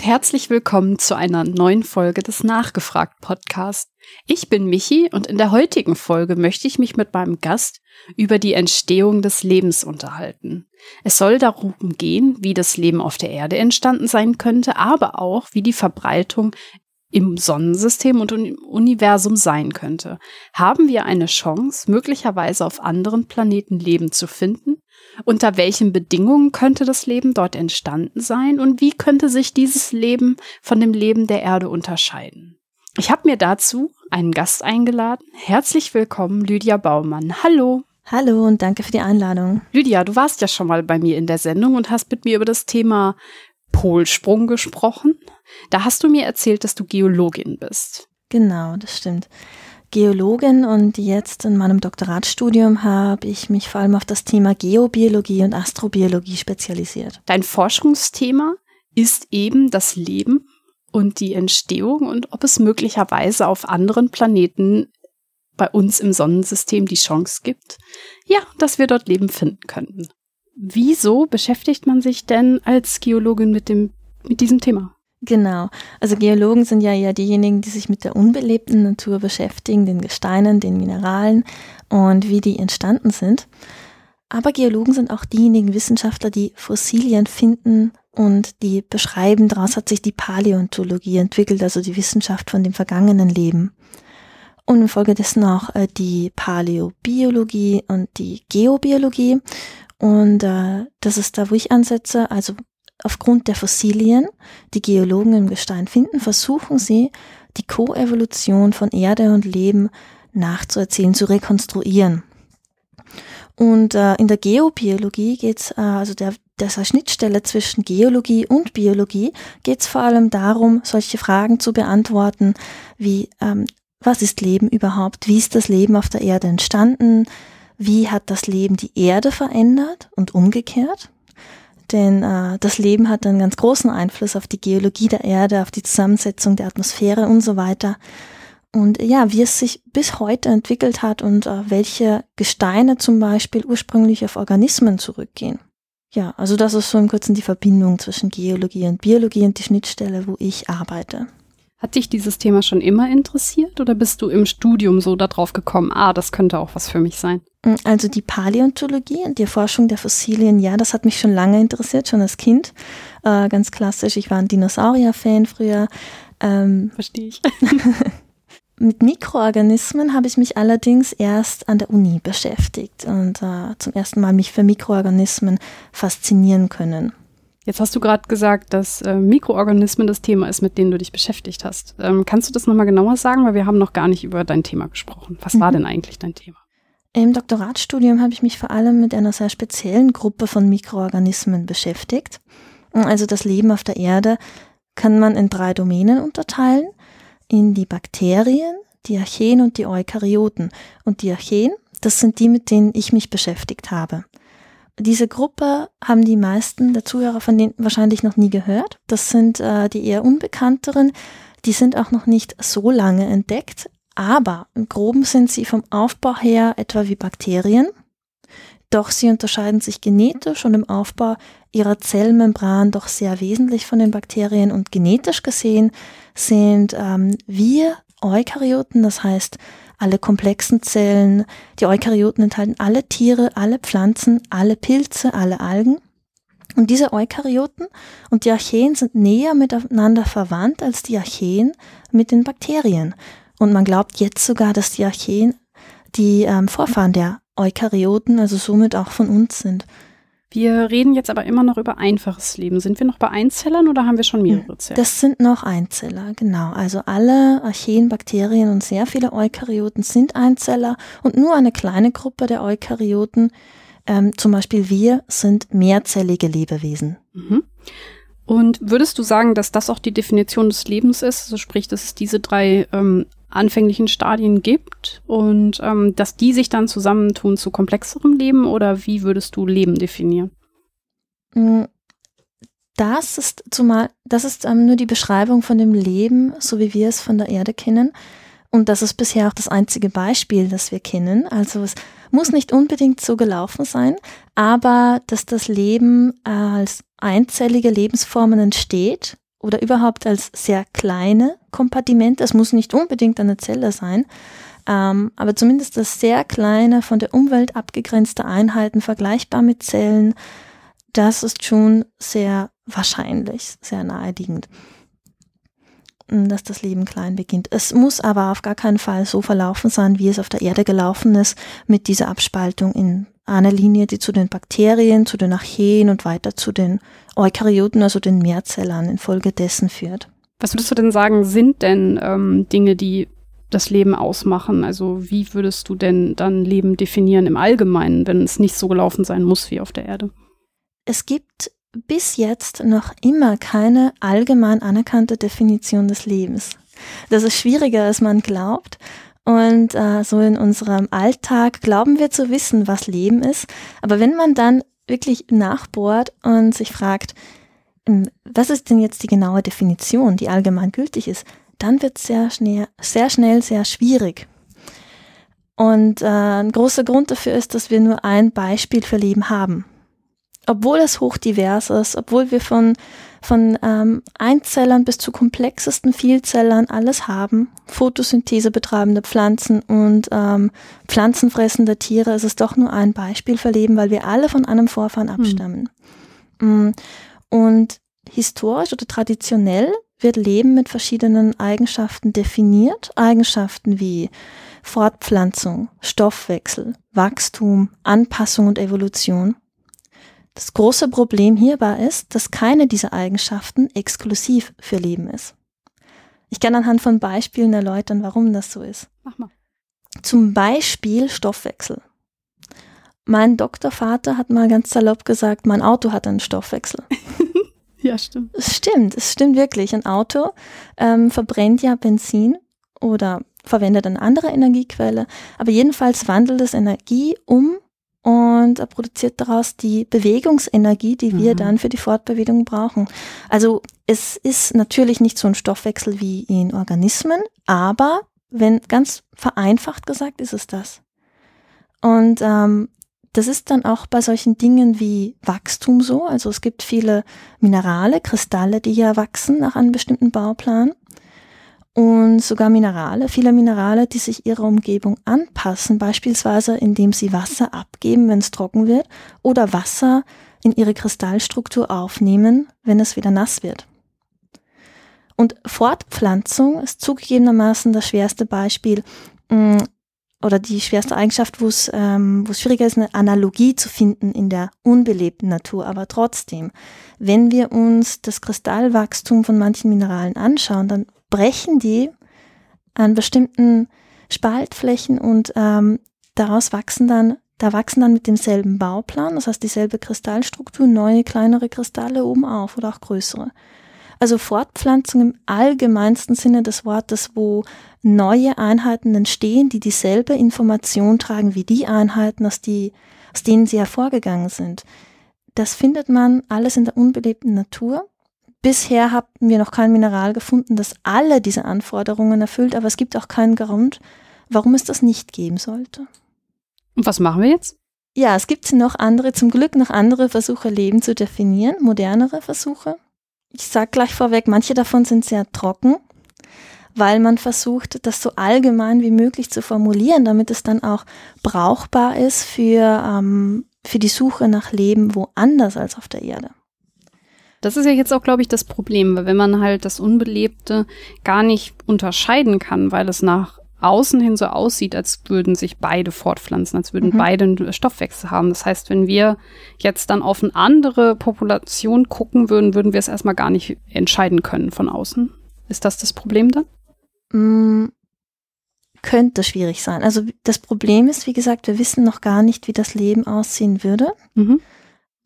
Und herzlich willkommen zu einer neuen Folge des Nachgefragt Podcast. Ich bin Michi und in der heutigen Folge möchte ich mich mit meinem Gast über die Entstehung des Lebens unterhalten. Es soll darum gehen, wie das Leben auf der Erde entstanden sein könnte, aber auch wie die Verbreitung im Sonnensystem und im Universum sein könnte. Haben wir eine Chance, möglicherweise auf anderen Planeten Leben zu finden? Unter welchen Bedingungen könnte das Leben dort entstanden sein und wie könnte sich dieses Leben von dem Leben der Erde unterscheiden? Ich habe mir dazu einen Gast eingeladen. Herzlich willkommen, Lydia Baumann. Hallo. Hallo und danke für die Einladung. Lydia, du warst ja schon mal bei mir in der Sendung und hast mit mir über das Thema Polsprung gesprochen. Da hast du mir erzählt, dass du Geologin bist. Genau, das stimmt. Geologin und jetzt in meinem Doktoratstudium habe ich mich vor allem auf das Thema Geobiologie und Astrobiologie spezialisiert. Dein Forschungsthema ist eben das Leben und die Entstehung und ob es möglicherweise auf anderen Planeten bei uns im Sonnensystem die Chance gibt, ja, dass wir dort Leben finden könnten. Wieso beschäftigt man sich denn als Geologin mit dem, mit diesem Thema? Genau. Also Geologen sind ja eher diejenigen, die sich mit der unbelebten Natur beschäftigen, den Gesteinen, den Mineralen und wie die entstanden sind. Aber Geologen sind auch diejenigen Wissenschaftler, die Fossilien finden und die beschreiben, daraus hat sich die Paläontologie entwickelt, also die Wissenschaft von dem vergangenen Leben. Und infolgedessen auch äh, die Paläobiologie und die Geobiologie. Und äh, das ist da, wo ich ansetze. Also aufgrund der Fossilien, die Geologen im Gestein finden, versuchen sie, die Koevolution von Erde und Leben nachzuerzählen, zu rekonstruieren. Und äh, in der Geobiologie geht's äh, also der, dieser Schnittstelle zwischen Geologie und Biologie, geht's vor allem darum, solche Fragen zu beantworten, wie ähm, was ist Leben überhaupt, wie ist das Leben auf der Erde entstanden, wie hat das Leben die Erde verändert und umgekehrt, denn äh, das Leben hat einen ganz großen Einfluss auf die Geologie der Erde, auf die Zusammensetzung der Atmosphäre und so weiter. Und ja, wie es sich bis heute entwickelt hat und äh, welche Gesteine zum Beispiel ursprünglich auf Organismen zurückgehen. Ja, also das ist so im Kurzen die Verbindung zwischen Geologie und Biologie und die Schnittstelle, wo ich arbeite. Hat dich dieses Thema schon immer interessiert oder bist du im Studium so darauf gekommen, ah, das könnte auch was für mich sein? Mm, also die Paläontologie und die Erforschung der Fossilien, ja, das hat mich schon lange interessiert, schon als Kind. Äh, ganz klassisch, ich war ein Dinosaurier-Fan früher. Ähm, Verstehe ich. mit Mikroorganismen habe ich mich allerdings erst an der Uni beschäftigt und äh, zum ersten Mal mich für Mikroorganismen faszinieren können. Jetzt hast du gerade gesagt, dass äh, Mikroorganismen das Thema ist, mit denen du dich beschäftigt hast. Ähm, kannst du das nochmal genauer sagen? Weil wir haben noch gar nicht über dein Thema gesprochen. Was mhm. war denn eigentlich dein Thema? Im Doktoratstudium habe ich mich vor allem mit einer sehr speziellen Gruppe von Mikroorganismen beschäftigt. Also das Leben auf der Erde kann man in drei Domänen unterteilen. In die Bakterien, die Archeen und die Eukaryoten. Und die Archeen, das sind die, mit denen ich mich beschäftigt habe. Diese Gruppe haben die meisten der Zuhörer von denen wahrscheinlich noch nie gehört. Das sind äh, die eher unbekannteren. Die sind auch noch nicht so lange entdeckt, aber im groben sind sie vom Aufbau her etwa wie Bakterien. Doch sie unterscheiden sich genetisch und im Aufbau ihrer Zellmembran doch sehr wesentlich von den Bakterien und genetisch gesehen sind ähm, wir Eukaryoten, das heißt alle komplexen Zellen. Die Eukaryoten enthalten alle Tiere, alle Pflanzen, alle Pilze, alle Algen. Und diese Eukaryoten und die Archeen sind näher miteinander verwandt als die Archeen mit den Bakterien. Und man glaubt jetzt sogar, dass die Archeen die ähm, Vorfahren der Eukaryoten, also somit auch von uns sind. Wir reden jetzt aber immer noch über einfaches Leben. Sind wir noch bei Einzellern oder haben wir schon mehrere Zellen? Das sind noch Einzeller, genau. Also alle Archeen, Bakterien und sehr viele Eukaryoten sind Einzeller und nur eine kleine Gruppe der Eukaryoten, ähm, zum Beispiel wir, sind mehrzellige Lebewesen. Mhm. Und würdest du sagen, dass das auch die Definition des Lebens ist? Also sprich, dass es diese drei ähm, anfänglichen Stadien gibt und ähm, dass die sich dann zusammentun zu komplexerem Leben oder wie würdest du Leben definieren? Mm, das ist zumal, das ist ähm, nur die Beschreibung von dem Leben, so wie wir es von der Erde kennen. Und das ist bisher auch das einzige Beispiel, das wir kennen. Also es muss nicht unbedingt so gelaufen sein, aber dass das Leben als einzellige Lebensformen entsteht oder überhaupt als sehr kleine Kompartimente, es muss nicht unbedingt eine Zelle sein, ähm, aber zumindest das sehr kleine, von der Umwelt abgegrenzte Einheiten vergleichbar mit Zellen, das ist schon sehr wahrscheinlich, sehr naheliegend, dass das Leben klein beginnt. Es muss aber auf gar keinen Fall so verlaufen sein, wie es auf der Erde gelaufen ist, mit dieser Abspaltung in einer Linie, die zu den Bakterien, zu den Archeen und weiter zu den Eukaryoten, also den Mehrzellern infolgedessen führt. Was würdest du denn sagen, sind denn ähm, Dinge, die das Leben ausmachen? Also wie würdest du denn dann Leben definieren im Allgemeinen, wenn es nicht so gelaufen sein muss wie auf der Erde? Es gibt bis jetzt noch immer keine allgemein anerkannte Definition des Lebens. Das ist schwieriger, als man glaubt. Und äh, so in unserem Alltag glauben wir zu wissen, was Leben ist. Aber wenn man dann wirklich nachbohrt und sich fragt, was ist denn jetzt die genaue Definition, die allgemein gültig ist, dann wird es sehr schnell, sehr schnell sehr schwierig. Und äh, ein großer Grund dafür ist, dass wir nur ein Beispiel für Leben haben obwohl es hochdivers ist, obwohl wir von, von ähm, Einzellern bis zu komplexesten Vielzellern alles haben, Photosynthese betreibende Pflanzen und ähm, pflanzenfressende Tiere, ist es doch nur ein Beispiel für Leben, weil wir alle von einem Vorfahren hm. abstammen. Mhm. Und historisch oder traditionell wird Leben mit verschiedenen Eigenschaften definiert. Eigenschaften wie Fortpflanzung, Stoffwechsel, Wachstum, Anpassung und Evolution. Das große Problem hierbei ist, dass keine dieser Eigenschaften exklusiv für Leben ist. Ich kann anhand von Beispielen erläutern, warum das so ist. Mach mal. Zum Beispiel Stoffwechsel. Mein Doktorvater hat mal ganz salopp gesagt, mein Auto hat einen Stoffwechsel. ja, stimmt. Es stimmt, es stimmt wirklich. Ein Auto ähm, verbrennt ja Benzin oder verwendet eine andere Energiequelle, aber jedenfalls wandelt es Energie um und er produziert daraus die Bewegungsenergie, die wir mhm. dann für die Fortbewegung brauchen. Also es ist natürlich nicht so ein Stoffwechsel wie in Organismen, aber wenn ganz vereinfacht gesagt, ist es das. Und ähm, das ist dann auch bei solchen Dingen wie Wachstum so. Also es gibt viele Minerale, Kristalle, die ja wachsen nach einem bestimmten Bauplan und sogar Minerale, viele Minerale, die sich ihrer Umgebung anpassen, beispielsweise indem sie Wasser abgeben, wenn es trocken wird, oder Wasser in ihre Kristallstruktur aufnehmen, wenn es wieder nass wird. Und Fortpflanzung ist zugegebenermaßen das schwerste Beispiel mm, oder die schwerste Eigenschaft, wo es ähm, wo es schwieriger ist, eine Analogie zu finden in der unbelebten Natur. Aber trotzdem, wenn wir uns das Kristallwachstum von manchen Mineralen anschauen, dann brechen die an bestimmten Spaltflächen und ähm, daraus wachsen dann, da wachsen dann mit demselben Bauplan, das heißt dieselbe Kristallstruktur, neue kleinere Kristalle oben auf oder auch größere. Also Fortpflanzung im allgemeinsten Sinne des Wortes, wo neue Einheiten entstehen, die dieselbe Information tragen wie die Einheiten, aus, die, aus denen sie hervorgegangen sind. Das findet man alles in der unbelebten Natur Bisher haben wir noch kein Mineral gefunden, das alle diese Anforderungen erfüllt, aber es gibt auch keinen Grund, warum es das nicht geben sollte. Und was machen wir jetzt? Ja, es gibt noch andere, zum Glück noch andere Versuche, Leben zu definieren, modernere Versuche. Ich sage gleich vorweg, manche davon sind sehr trocken, weil man versucht, das so allgemein wie möglich zu formulieren, damit es dann auch brauchbar ist für, ähm, für die Suche nach Leben woanders als auf der Erde. Das ist ja jetzt auch, glaube ich, das Problem, weil wenn man halt das Unbelebte gar nicht unterscheiden kann, weil es nach außen hin so aussieht, als würden sich beide fortpflanzen, als würden mhm. beide einen Stoffwechsel haben. Das heißt, wenn wir jetzt dann auf eine andere Population gucken würden, würden wir es erstmal gar nicht entscheiden können von außen. Ist das das Problem dann? Mm, könnte schwierig sein. Also das Problem ist, wie gesagt, wir wissen noch gar nicht, wie das Leben aussehen würde. Mhm.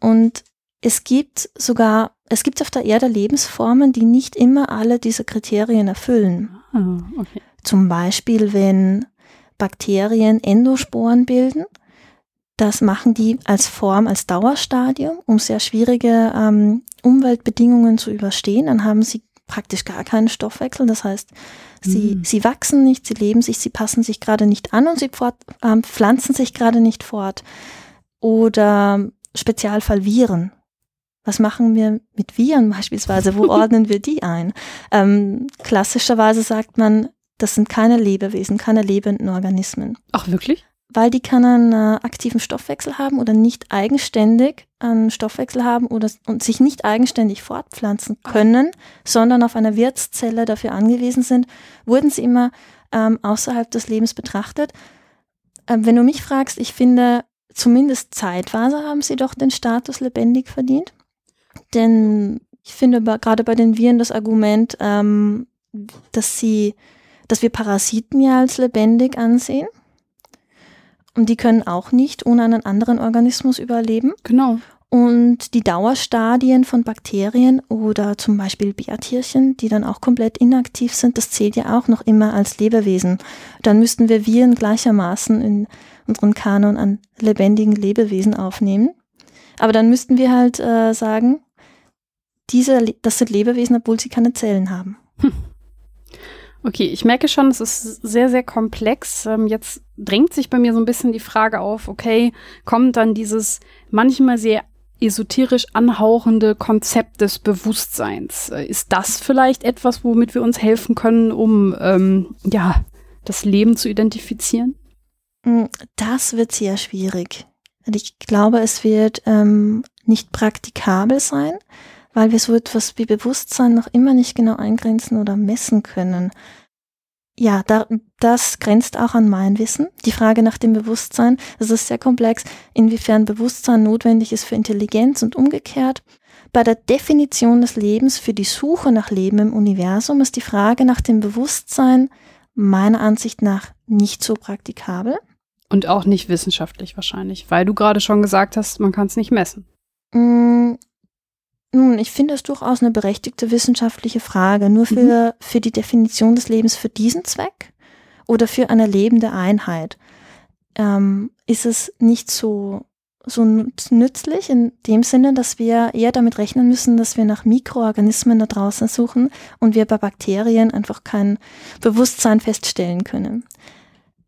Und es gibt sogar es gibt auf der Erde Lebensformen, die nicht immer alle diese Kriterien erfüllen. Oh, okay. Zum Beispiel, wenn Bakterien Endosporen bilden, das machen die als Form, als Dauerstadium, um sehr schwierige ähm, Umweltbedingungen zu überstehen. Dann haben sie praktisch gar keinen Stoffwechsel. Das heißt, sie, mhm. sie wachsen nicht, sie leben sich, sie passen sich gerade nicht an und sie fort, äh, pflanzen sich gerade nicht fort. Oder Spezialfall Viren Was machen wir mit Viren beispielsweise? Wo ordnen wir die ein? Ähm, klassischerweise sagt man, das sind keine Lebewesen, keine lebenden Organismen. Ach, wirklich? Weil die keinen äh, aktiven Stoffwechsel haben oder nicht eigenständig einen Stoffwechsel haben oder und sich nicht eigenständig fortpflanzen können, sondern auf eine Wirtszelle dafür angewiesen sind, wurden sie immer ähm, außerhalb des Lebens betrachtet. Ähm, wenn du mich fragst, ich finde, zumindest zeitweise haben sie doch den Status lebendig verdient. Denn ich finde gerade bei den Viren das Argument, ähm, dass sie dass wir Parasiten ja als lebendig ansehen. Und die können auch nicht ohne einen anderen Organismus überleben. Genau. Und die Dauerstadien von Bakterien oder zum Beispiel Bärtierchen, die dann auch komplett inaktiv sind, das zählt ja auch noch immer als Lebewesen. Dann müssten wir Viren gleichermaßen in unseren Kanon an lebendigen Lebewesen aufnehmen. Aber dann müssten wir halt äh, sagen, diese, das sind Lebewesen, obwohl sie keine Zellen haben. Hm. Okay, ich merke schon, es ist sehr, sehr komplex. Ähm, jetzt drängt sich bei mir so ein bisschen die Frage auf, okay, kommt dann dieses manchmal sehr esoterisch anhauchende Konzept des Bewusstseins. Äh, ist das vielleicht etwas, womit wir uns helfen können, um ähm, ja das Leben zu identifizieren? Mm, das wird sehr schwierig. Ich glaube, es wird ähm, nicht praktikabel sein, weil wir so etwas wie Bewusstsein noch immer nicht genau eingrenzen oder messen können. Ja, da, das grenzt auch an mein Wissen. Die Frage nach dem Bewusstsein, es ist sehr komplex, inwiefern Bewusstsein notwendig ist für Intelligenz und umgekehrt. Bei der Definition des Lebens für die Suche nach Leben im Universum ist die Frage nach dem Bewusstsein meiner Ansicht nach nicht so praktikabel. Und auch nicht wissenschaftlich wahrscheinlich, weil du gerade schon gesagt hast, man kann es nicht messen. Nun, ich finde es durchaus eine berechtigte wissenschaftliche Frage. Nur für, mhm. für die Definition des Lebens für diesen Zweck oder für eine lebende Einheit ähm, ist es nicht so, so nützlich in dem Sinne, dass wir eher damit rechnen müssen, dass wir nach Mikroorganismen da draußen suchen und wir bei Bakterien einfach kein Bewusstsein feststellen können.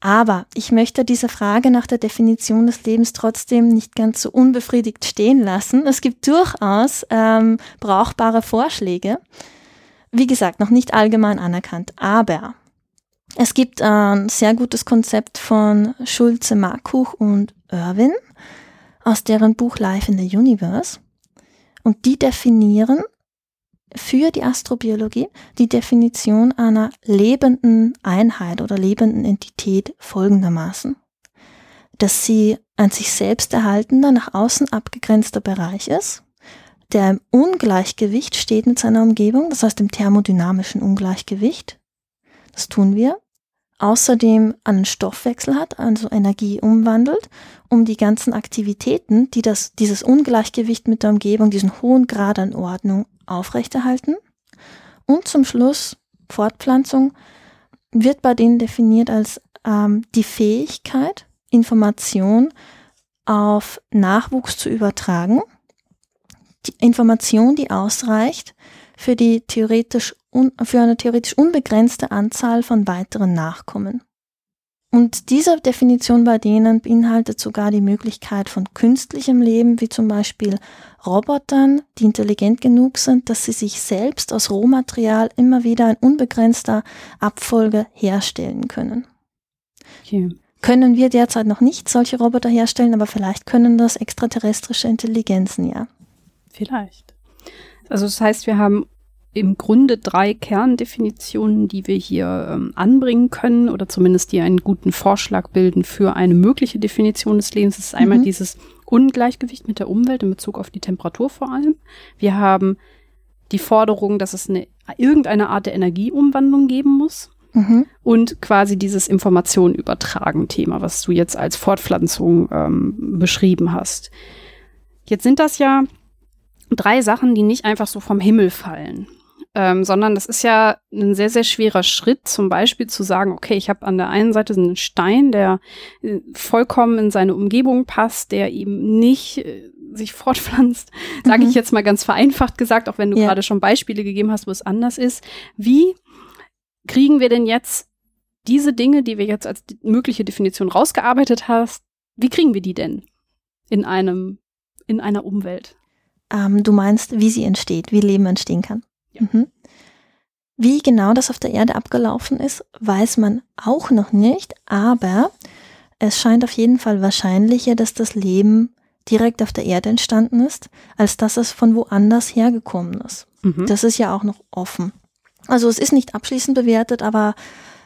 Aber ich möchte diese Frage nach der Definition des Lebens trotzdem nicht ganz so unbefriedigt stehen lassen. Es gibt durchaus ähm, brauchbare Vorschläge. Wie gesagt, noch nicht allgemein anerkannt, aber es gibt ein sehr gutes Konzept von Schulze, Markuch und Irwin aus deren Buch Life in the Universe. Und die definieren für die Astrobiologie die Definition einer lebenden Einheit oder lebenden Entität folgendermaßen, dass sie ein sich selbst erhaltender, nach außen abgegrenzter Bereich ist, der im Ungleichgewicht steht mit seiner Umgebung, das heißt im thermodynamischen Ungleichgewicht. Das tun wir. Außerdem einen Stoffwechsel hat, also Energie umwandelt, um die ganzen Aktivitäten, die das, dieses Ungleichgewicht mit der Umgebung, diesen hohen Grad an Ordnung aufrechterhalten. Und zum Schluss Fortpflanzung wird bei denen definiert als ähm, die Fähigkeit, Information auf Nachwuchs zu übertragen. Die Information, die ausreicht für, die theoretisch un, für eine theoretisch unbegrenzte Anzahl von weiteren Nachkommen. Und diese Definition bei denen beinhaltet sogar die Möglichkeit von künstlichem Leben, wie zum Beispiel Robotern, die intelligent genug sind, dass sie sich selbst aus Rohmaterial immer wieder in unbegrenzter Abfolge herstellen können. Okay. Können wir derzeit noch nicht solche Roboter herstellen, aber vielleicht können das extraterrestrische Intelligenzen, ja. Vielleicht. Also das heißt, wir haben im Grunde drei Kerndefinitionen, die wir hier ähm, anbringen können oder zumindest die einen guten Vorschlag bilden für eine mögliche Definition des Lebens. Das ist einmal mhm. dieses Ungleichgewicht mit der Umwelt in Bezug auf die Temperatur vor allem. Wir haben die Forderung, dass es eine, irgendeine Art der Energieumwandlung geben muss. Mhm. Und quasi dieses Information übertragen Thema, was du jetzt als Fortpflanzung ähm, beschrieben hast. Jetzt sind das ja drei Sachen, die nicht einfach so vom Himmel fallen ähm, sondern das ist ja ein sehr, sehr schwerer Schritt, zum Beispiel zu sagen, okay, ich habe an der einen Seite einen Stein, der äh, vollkommen in seine Umgebung passt, der eben nicht äh, sich fortpflanzt, mhm. sage ich jetzt mal ganz vereinfacht gesagt, auch wenn du ja. gerade schon Beispiele gegeben hast, wo es anders ist. Wie kriegen wir denn jetzt diese Dinge, die wir jetzt als mögliche Definition rausgearbeitet hast, wie kriegen wir die denn in einem, in einer Umwelt? ähm, du meinst, wie sie entsteht, wie Leben entstehen kann. Ja. Mhm. Wie genau das auf der Erde abgelaufen ist, weiß man auch noch nicht, aber es scheint auf jeden Fall wahrscheinlicher, dass das Leben direkt auf der Erde entstanden ist, als dass es von woanders hergekommen ist. Mhm. Das ist ja auch noch offen. Also es ist nicht abschließend bewertet, aber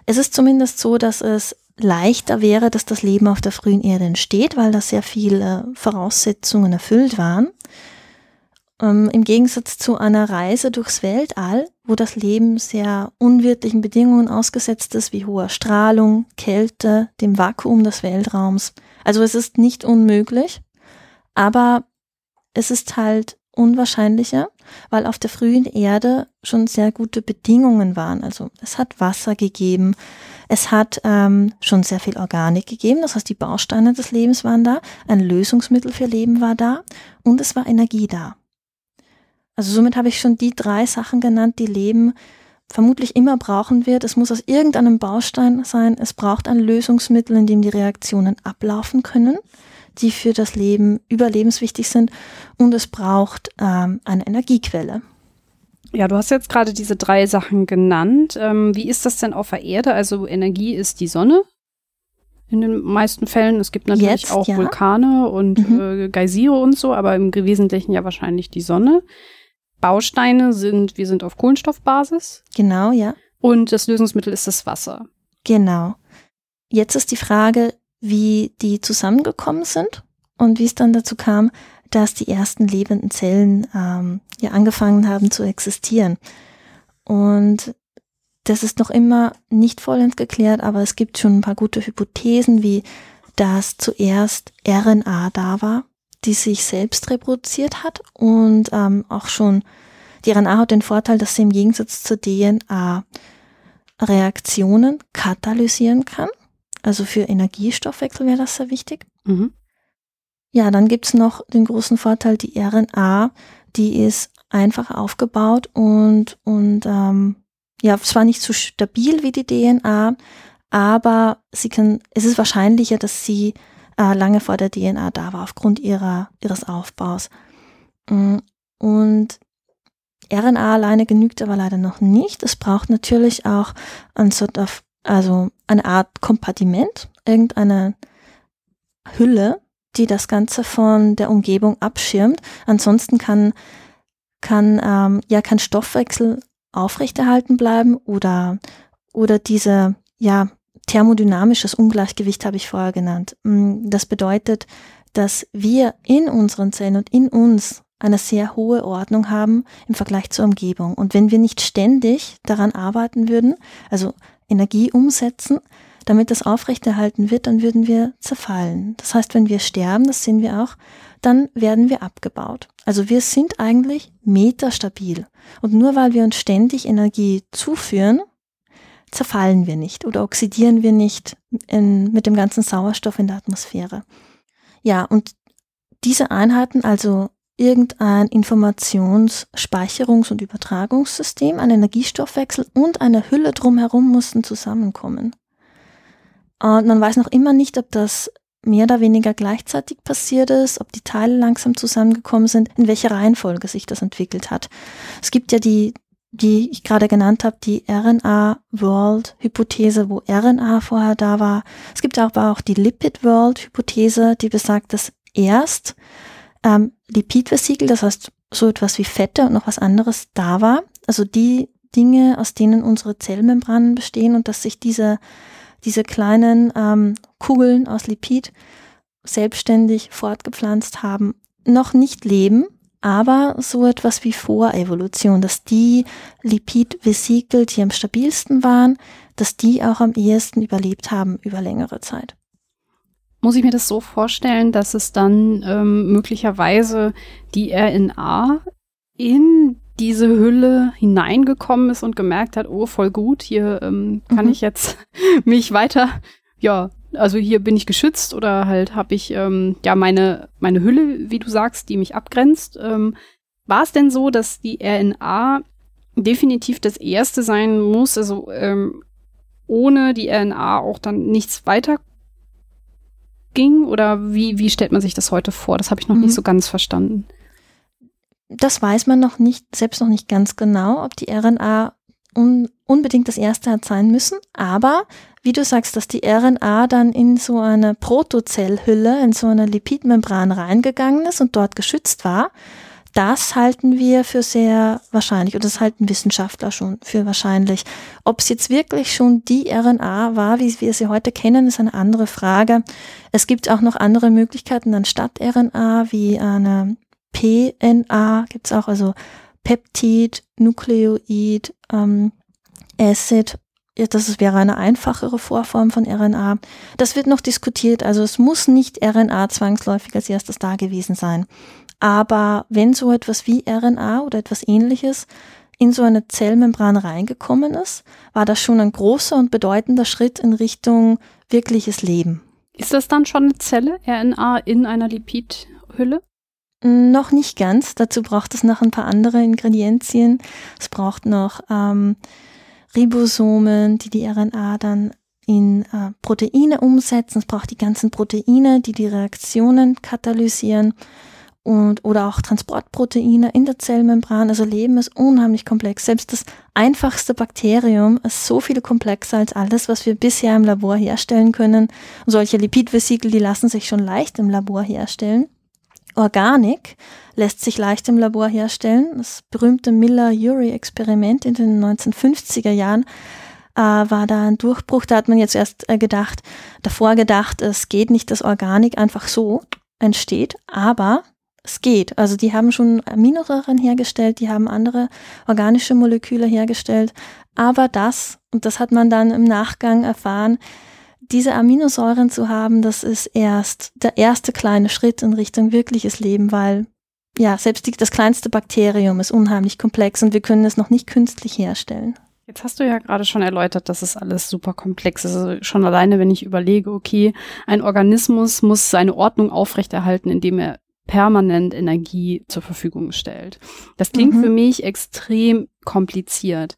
es ist zumindest so, dass es leichter wäre, dass das Leben auf der frühen Erde entsteht, weil da sehr viele Voraussetzungen erfüllt waren. Ähm, Im Gegensatz zu einer Reise durchs Weltall, wo das Leben sehr unwirtlichen Bedingungen ausgesetzt ist, wie hoher Strahlung, Kälte, dem Vakuum des Weltraums. Also es ist nicht unmöglich, aber es ist halt unwahrscheinlicher, weil auf der frühen Erde schon sehr gute Bedingungen waren. Also es hat Wasser gegeben, es hat ähm, schon sehr viel Organik gegeben, das heißt die Bausteine des Lebens waren da, ein Lösungsmittel für Leben war da und es war Energie da. Also somit habe ich schon die drei Sachen genannt, die Leben vermutlich immer brauchen wird. Es muss aus irgendeinem Baustein sein, es braucht ein Lösungsmittel, in dem die Reaktionen ablaufen können die für das Leben überlebenswichtig sind und es braucht ähm, eine Energiequelle. Ja, du hast jetzt gerade diese drei Sachen genannt. Ähm, wie ist das denn auf der Erde? Also Energie ist die Sonne in den meisten Fällen. Es gibt natürlich jetzt, auch ja. Vulkane und mhm. äh, Geysire und so, aber im Wesentlichen ja wahrscheinlich die Sonne. Bausteine sind, wir sind auf Kohlenstoffbasis. Genau, ja. Und das Lösungsmittel ist das Wasser. Genau. Jetzt ist die Frage, wie die zusammengekommen sind und wie es dann dazu kam, dass die ersten lebenden Zellen ähm, ja angefangen haben zu existieren. Und das ist noch immer nicht vollends geklärt, aber es gibt schon ein paar gute Hypothesen, wie dass zuerst RNA da war, die sich selbst reproduziert hat und ähm, auch schon die RNA hat den Vorteil, dass sie im Gegensatz zur DNA Reaktionen katalysieren kann. Also für Energiestoffwechsel wäre das sehr wichtig. Mhm. Ja, dann gibt's noch den großen Vorteil, die RNA, die ist einfach aufgebaut und, und ähm, ja, zwar nicht so stabil wie die DNA, aber sie kann, es ist wahrscheinlicher, dass sie äh, lange vor der DNA da war, aufgrund ihrer, ihres Aufbaus. Mm, und RNA alleine genügt aber leider noch nicht. Es braucht natürlich auch ein sort of also eine Art Kompartiment, irgendeine Hülle, die das Ganze von der Umgebung abschirmt. Ansonsten kann, kann, ähm, ja, kann Stoffwechsel aufrechterhalten bleiben oder, oder diese, ja, thermodynamisches Ungleichgewicht habe ich vorher genannt. Mm, das bedeutet, dass wir in unseren Zellen und in uns eine sehr hohe Ordnung haben im Vergleich zur Umgebung. Und wenn wir nicht ständig daran arbeiten würden, also Energie umsetzen, damit das aufrechterhalten wird, dann würden wir zerfallen. Das heißt, wenn wir sterben, das sehen wir auch, dann werden wir abgebaut. Also wir sind eigentlich metastabil. Und nur weil wir uns ständig Energie zuführen, zerfallen wir nicht oder oxidieren wir nicht in, mit dem ganzen Sauerstoff in der Atmosphäre. Ja, und diese Einheiten, also irgendein Informationsspeicherungs- und Übertragungssystem, ein Energiestoffwechsel und eine Hülle drumherum mussten zusammenkommen. Und man weiß noch immer nicht, ob das mehr oder weniger gleichzeitig passiert ist, ob die Teile langsam zusammengekommen sind, in welcher Reihenfolge sich das entwickelt hat. Es gibt ja die, die ich gerade genannt habe, die RNA-World-Hypothese, wo RNA vorher da war. Es gibt aber auch die Lipid-World-Hypothese, die besagt, dass erst ähm, Lipidvesikel, das heißt so etwas wie Fette und noch was anderes da war. Also die Dinge, aus denen unsere Zellmembranen bestehen und dass sich diese, diese kleinen ähm, Kugeln aus Lipid selbstständig fortgepflanzt haben, noch nicht leben, aber so etwas wie Vorevolution, dass die Lipidvesikel, die am stabilsten waren, dass die auch am ehesten überlebt haben über längere Zeit. Muss ich mir das so vorstellen, dass es dann ähm, möglicherweise die RNA in diese Hülle hineingekommen ist und gemerkt hat, oh, voll gut, hier ähm, kann mhm. ich jetzt mich weiter, ja, also hier bin ich geschützt oder halt habe ich ähm, ja meine, meine Hülle, wie du sagst, die mich abgrenzt. Ähm, War es denn so, dass die RNA definitiv das erste sein muss, also ähm, ohne die RNA auch dann nichts weiter ging? Oder wie, wie stellt man sich das heute vor? Das habe ich noch mhm. nicht so ganz verstanden. das weiß man noch nicht, selbst noch nicht ganz genau, ob die RNA un unbedingt das erste hat sein müssen. Aber wie du sagst, dass die RNA dann in so eine Protozellhülle, in so eine Lipidmembran reingegangen ist und dort geschützt war, das halten wir für sehr wahrscheinlich und das halten Wissenschaftler schon für wahrscheinlich. Ob es jetzt wirklich schon die RNA war, wie wir sie heute kennen, ist eine andere Frage. Es gibt auch noch andere Möglichkeiten anstatt RNA, wie eine PNA gibt es auch, also Peptid, Nukleoid, ähm, Acid. Das wäre eine einfachere Vorform von RNA. Das wird noch diskutiert. Also es muss nicht RNA zwangsläufig als erstes da gewesen sein. Aber wenn so etwas wie RNA oder etwas ähnliches in so eine Zellmembran reingekommen ist, war das schon ein großer und bedeutender Schritt in Richtung wirkliches Leben. Ist das dann schon eine Zelle, RNA in einer Lipidhülle? Noch nicht ganz. Dazu braucht es noch ein paar andere Ingredienzien. Es braucht noch ähm, Ribosomen, die die RNA dann in äh, Proteine umsetzen. Es braucht die ganzen Proteine, die die Reaktionen katalysieren und oder auch Transportproteine in der Zellmembran. Also Leben ist unheimlich komplex. Selbst das einfachste Bakterium ist so viel komplexer als alles, was wir bisher im Labor herstellen können. Solche Lipidvesikel, die lassen sich schon leicht im Labor herstellen. Organik lässt sich leicht im Labor herstellen. Das berühmte Miller-Urey-Experiment in den 1950er Jahren äh, war da ein Durchbruch. Da hat man jetzt erst äh, gedacht, davor gedacht, es geht nicht, dass Organik einfach so entsteht, aber es geht. Also die haben schon Aminosäuren hergestellt, die haben andere organische Moleküle hergestellt, aber das, und das hat man dann im Nachgang erfahren, diese Aminosäuren zu haben, das ist erst der erste kleine Schritt in Richtung wirkliches Leben, weil ja, selbst die, das kleinste Bakterium ist unheimlich komplex und wir können es noch nicht künstlich herstellen. Jetzt hast du ja gerade schon erläutert, dass es alles super komplex ist. Also schon alleine, wenn ich überlege, okay, ein Organismus muss seine Ordnung aufrechterhalten, indem er permanent Energie zur Verfügung stellt. Das klingt mhm. für mich extrem kompliziert.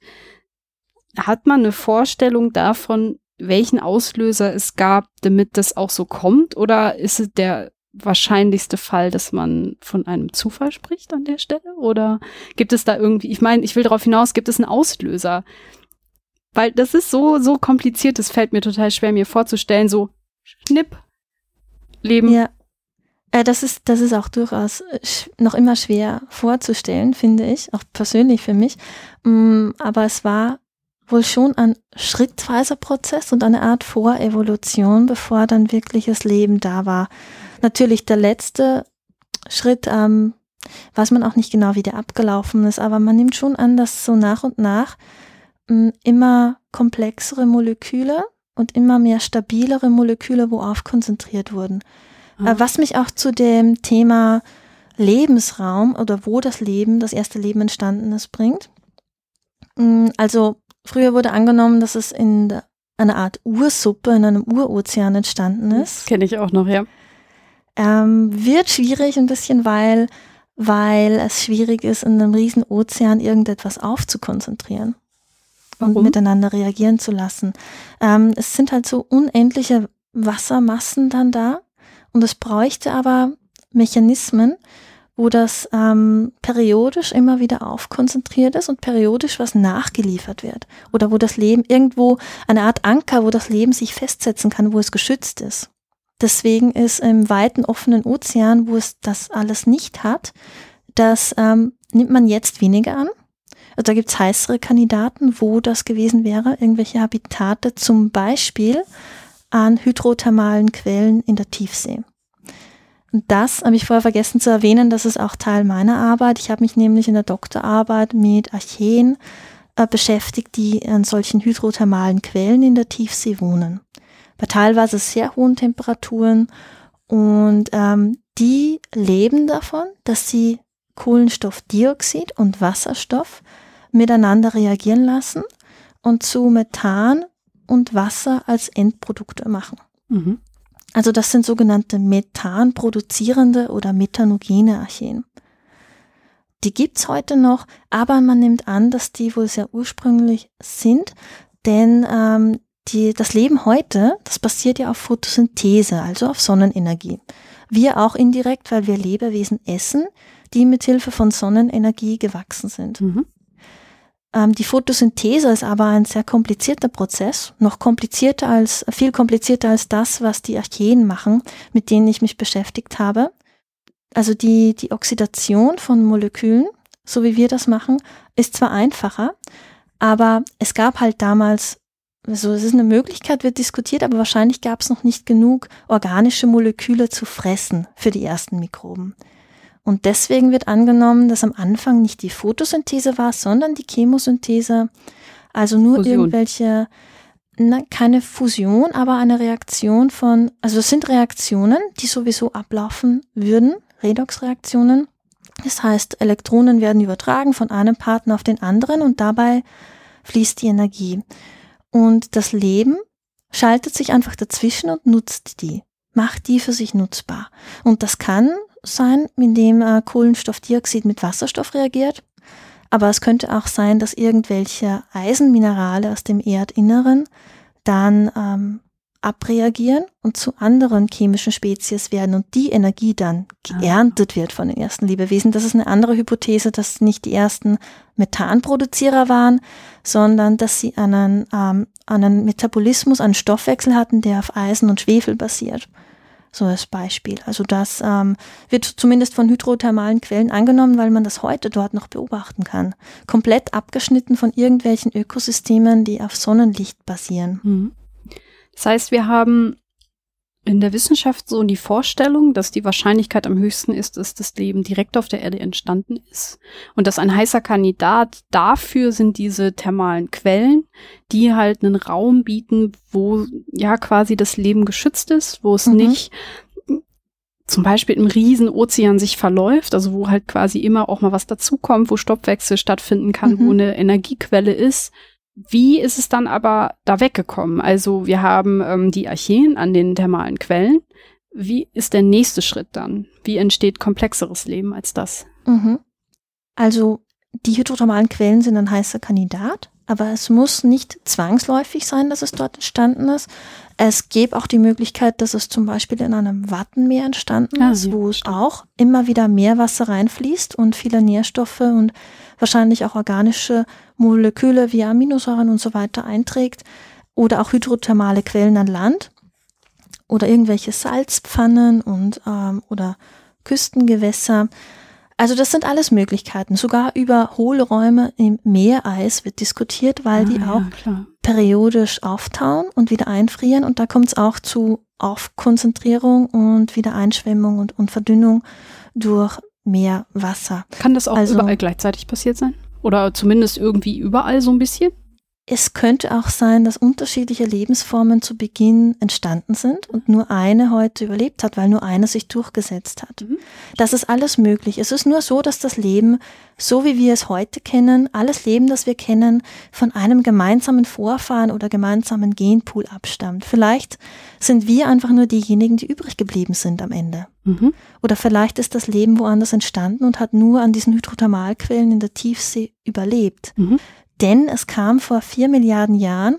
Hat man eine Vorstellung davon, welchen Auslöser es gab, damit das auch so kommt? Oder ist es der wahrscheinlichste Fall, dass man von einem Zufall spricht an der Stelle? Oder gibt es da irgendwie, ich meine, ich will darauf hinaus, gibt es einen Auslöser? Weil das ist so, so kompliziert, es fällt mir total schwer, mir vorzustellen, so schnipp, Leben. Ja. Äh, das ist, das ist auch durchaus äh, noch immer schwer vorzustellen, finde ich, auch persönlich für mich. Mm, aber es war wohl schon ein schrittweiser Prozess und eine Art Vorevolution, bevor dann wirkliches Leben da war. Natürlich der letzte Schritt, ähm, weiß man auch nicht genau, wie der abgelaufen ist, aber man nimmt schon an, dass so nach und nach ähm, immer komplexere Moleküle und immer mehr stabilere Moleküle worauf konzentriert wurden. Mhm. Äh, was mich auch zu dem Thema Lebensraum oder wo das Leben, das erste Leben entstanden ist, bringt. Mm, also Früher wurde angenommen, dass es in einer Art Ursuppe in einem Urozean entstanden ist. Kenne ich auch noch, ja. Ähm, wird schwierig ein bisschen, weil, weil es schwierig ist, in einem riesen Ozean irgendetwas aufzukonzentrieren Warum? und miteinander reagieren zu lassen. Ähm, es sind halt so unendliche Wassermassen dann da und es bräuchte aber Mechanismen, wo das ähm, periodisch immer wieder aufkonzentriert ist und periodisch was nachgeliefert wird. Oder wo das Leben irgendwo eine Art Anker, wo das Leben sich festsetzen kann, wo es geschützt ist. Deswegen ist im weiten offenen Ozean, wo es das alles nicht hat, das ähm, nimmt man jetzt weniger an. Also da gibt's heißere Kandidaten, wo das gewesen wäre, irgendwelche Habitate, zum Beispiel an hydrothermalen Quellen in der Tiefsee. Und das habe ich vorher vergessen zu erwähnen, das ist auch Teil meiner Arbeit. Ich habe mich nämlich in der Doktorarbeit mit Archeen äh, beschäftigt, die an solchen hydrothermalen Quellen in der Tiefsee wohnen. Bei teilweise sehr hohen Temperaturen. Und ähm, die leben davon, dass sie Kohlenstoffdioxid und Wasserstoff miteinander reagieren lassen und zu Methan und Wasser als Endprodukte machen. Mhm. Also das sind sogenannte Methan produzierende oder methanogene Archeen. Die gibt's heute noch, aber man nimmt an, dass die wohl sehr ursprünglich sind, denn ähm, die, das Leben heute, das basiert ja auf Photosynthese, also auf Sonnenenergie. Wir auch indirekt, weil wir Lebewesen essen, die mit Hilfe von Sonnenenergie gewachsen sind. Mhm. Ähm, die Photosynthese ist aber ein sehr komplizierter Prozess, noch komplizierter als, viel komplizierter als das, was die Archeen machen, mit denen ich mich beschäftigt habe. Also die, die Oxidation von Molekülen, so wie wir das machen, ist zwar einfacher, aber es gab halt damals, also es ist eine Möglichkeit, wird diskutiert, aber wahrscheinlich gab es noch nicht genug organische Moleküle zu fressen für die ersten Mikroben. Und deswegen wird angenommen, dass am Anfang nicht die Photosynthese war, sondern die Chemosynthese. Also nur Fusion. irgendwelche, na, keine Fusion, aber eine Reaktion von, also es sind Reaktionen, die sowieso ablaufen würden, Redoxreaktionen. Das heißt, Elektronen werden übertragen von einem Partner auf den anderen und dabei fließt die Energie. Und das Leben schaltet sich einfach dazwischen und nutzt die, macht die für sich nutzbar. Und das kann sein, indem äh, Kohlenstoffdioxid mit Wasserstoff reagiert. Aber es könnte auch sein, dass irgendwelche Eisenminerale aus dem Erdinneren dann ähm, abreagieren und zu anderen chemischen Spezies werden und die Energie dann ah. geerntet wird von den ersten Lebewesen. Das ist eine andere Hypothese, dass nicht die ersten Methanproduzierer waren, sondern dass sie einen, ähm, einen Metabolismus, einen Stoffwechsel hatten, der auf Eisen und Schwefel basiert. So als Beispiel. Also das ähm, wird zumindest von hydrothermalen Quellen angenommen, weil man das heute dort noch beobachten kann. Komplett abgeschnitten von irgendwelchen Ökosystemen, die auf Sonnenlicht basieren. Mhm. Das heißt, wir haben in der Wissenschaft so die Vorstellung, dass die Wahrscheinlichkeit am höchsten ist, dass das Leben direkt auf der Erde entstanden ist. Und dass ein heißer Kandidat dafür sind diese thermalen Quellen, die halt einen Raum bieten, wo ja quasi das Leben geschützt ist, wo es mhm. nicht zum Beispiel im Riesenozean sich verläuft, also wo halt quasi immer auch mal was dazukommt, wo Stoffwechsel stattfinden kann, mhm. wo eine Energiequelle ist wie ist es dann aber da weggekommen? Also wir haben ähm, die Archeen an den thermalen Quellen. Wie ist der nächste Schritt dann? Wie entsteht komplexeres Leben als das? Mhm. Also die hydrothermalen Quellen sind ein heißer Kandidat, aber es muss nicht zwangsläufig sein, dass es dort entstanden ist. Es gäbe auch die Möglichkeit, dass es zum Beispiel in einem Wattenmeer entstanden ah, ist, wo es auch immer wieder Meerwasser reinfließt und viele Nährstoffe und wahrscheinlich auch organische Moleküle wie Aminosäuren und so weiter einträgt oder auch hydrothermale Quellen an Land oder irgendwelche Salzpfannen und ähm, oder Küstengewässer. Also das sind alles Möglichkeiten. Sogar über Hohlräume im Meereis wird diskutiert, weil ah, die auch ja, periodisch auftauen und wieder einfrieren. Und da kommt es auch zu Aufkonzentrierung und wieder Einschwemmung und, und Verdünnung durch mehr Wasser. Kann das auch also, überall gleichzeitig passiert sein? Oder zumindest irgendwie überall so ein bisschen? Es könnte auch sein, dass unterschiedliche Lebensformen zu Beginn entstanden sind und nur eine heute überlebt hat, weil nur eine sich durchgesetzt hat. Mhm. Das ist alles möglich. Es ist nur so, dass das Leben, so wie wir es heute kennen, alles Leben, das wir kennen, von einem gemeinsamen Vorfahren oder gemeinsamen Genpool abstammt. Vielleicht sind wir einfach nur diejenigen, die übrig geblieben sind am Ende. Mhm. Oder vielleicht ist das Leben woanders entstanden und hat nur an diesen Hydrothermalquellen in der Tiefsee überlebt. Mhm denn es kam vor vier Milliarden Jahren,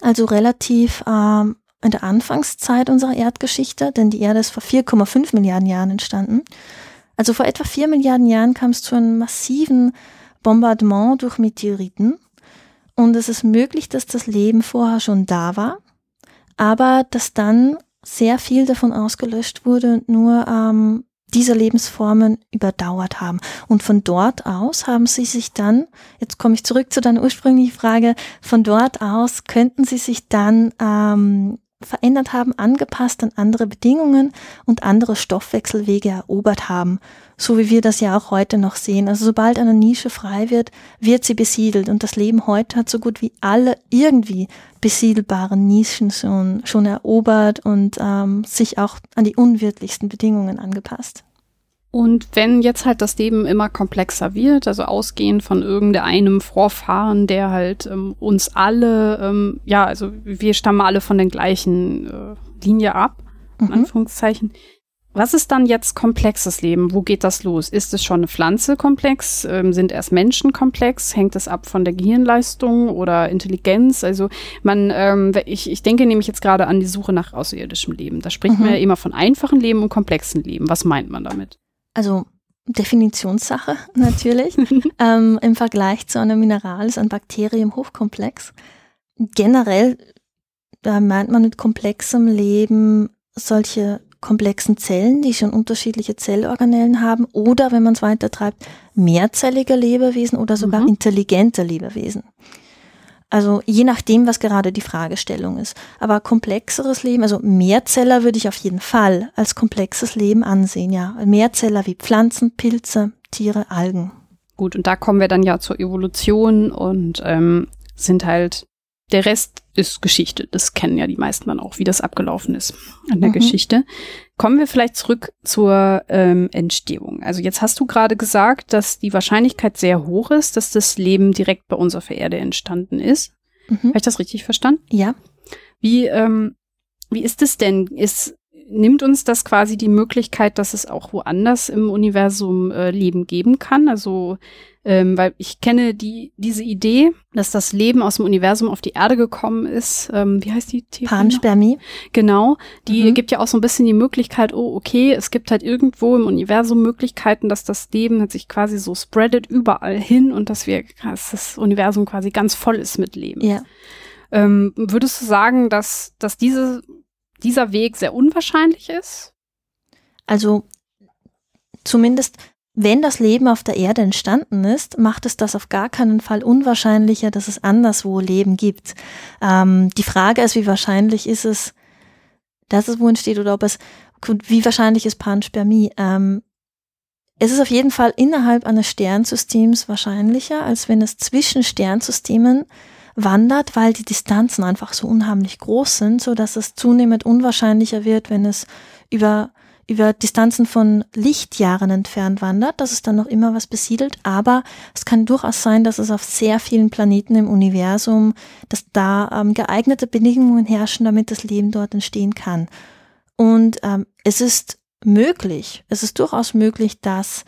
also relativ ähm, in der Anfangszeit unserer Erdgeschichte, denn die Erde ist vor 4,5 Milliarden Jahren entstanden. Also vor etwa vier Milliarden Jahren kam es zu einem massiven Bombardement durch Meteoriten. Und es ist möglich, dass das Leben vorher schon da war, aber dass dann sehr viel davon ausgelöscht wurde und nur ähm, diese Lebensformen überdauert haben. Und von dort aus haben sie sich dann, jetzt komme ich zurück zu deiner ursprünglichen Frage, von dort aus könnten sie sich dann ähm, verändert haben, angepasst an andere Bedingungen und andere Stoffwechselwege erobert haben, so wie wir das ja auch heute noch sehen. Also sobald eine Nische frei wird, wird sie besiedelt und das Leben heute hat so gut wie alle irgendwie besiedelbaren Nischen schon, schon erobert und ähm, sich auch an die unwirtlichsten Bedingungen angepasst. Und wenn jetzt halt das Leben immer komplexer wird, also ausgehend von irgendeinem Vorfahren, der halt ähm, uns alle, ähm, ja, also wir stammen alle von der gleichen äh, Linie ab, in mhm. Anführungszeichen. Was ist dann jetzt komplexes Leben? Wo geht das los? Ist es schon eine Pflanze komplex? Ähm, sind erst Menschen komplex? Hängt es ab von der Gehirnleistung oder Intelligenz? Also man, ähm, ich, ich denke nämlich jetzt gerade an die Suche nach außerirdischem Leben. Da spricht mhm. man ja immer von einfachen Leben und komplexen Leben. Was meint man damit? Also Definitionssache natürlich. ähm, Im Vergleich zu einem Mineral ist ein Bakterium hochkomplex. Generell äh, meint man mit komplexem Leben solche komplexen Zellen, die schon unterschiedliche Zellorganellen haben, oder wenn man es weiter treibt, mehrzellige Lebewesen oder sogar mhm. intelligente Lebewesen. Also je nachdem, was gerade die Fragestellung ist. Aber komplexeres Leben, also Mehrzeller würde ich auf jeden Fall als komplexes Leben ansehen, ja. Mehrzeller wie Pflanzen, Pilze, Tiere, Algen. Gut, und da kommen wir dann ja zur Evolution und ähm, sind halt der Rest ist Geschichte. Das kennen ja die meisten dann auch, wie das abgelaufen ist an der mhm. Geschichte. Kommen wir vielleicht zurück zur ähm, Entstehung. Also jetzt hast du gerade gesagt, dass die Wahrscheinlichkeit sehr hoch ist, dass das Leben direkt bei uns auf der Erde entstanden ist. Mhm. Habe ich das richtig verstanden? Ja. Wie, ähm, wie ist es denn? Ist, nimmt uns das quasi die Möglichkeit, dass es auch woanders im Universum äh, Leben geben kann? Also ähm, weil ich kenne die, diese Idee, dass das Leben aus dem Universum auf die Erde gekommen ist. Ähm, wie heißt die Theorie? Panspermie. Genau. Die mhm. gibt ja auch so ein bisschen die Möglichkeit, oh, okay, es gibt halt irgendwo im Universum Möglichkeiten, dass das Leben sich quasi so spreadet überall hin und dass wir, dass das Universum quasi ganz voll ist mit Leben. Ja. Ähm, würdest du sagen, dass, dass diese, dieser Weg sehr unwahrscheinlich ist? Also zumindest wenn das Leben auf der Erde entstanden ist, macht es das auf gar keinen Fall unwahrscheinlicher, dass es anderswo Leben gibt. Ähm, die Frage ist, wie wahrscheinlich ist es, dass es wo entsteht oder ob es, wie wahrscheinlich ist Panspermie? Ähm, es ist auf jeden Fall innerhalb eines Sternsystems wahrscheinlicher, als wenn es zwischen Sternsystemen wandert, weil die Distanzen einfach so unheimlich groß sind, so dass es zunehmend unwahrscheinlicher wird, wenn es über über Distanzen von Lichtjahren entfernt wandert, dass es dann noch immer was besiedelt, aber es kann durchaus sein, dass es auf sehr vielen Planeten im Universum, dass da ähm, geeignete Bedingungen herrschen, damit das Leben dort entstehen kann. Und ähm, es ist möglich, es ist durchaus möglich, dass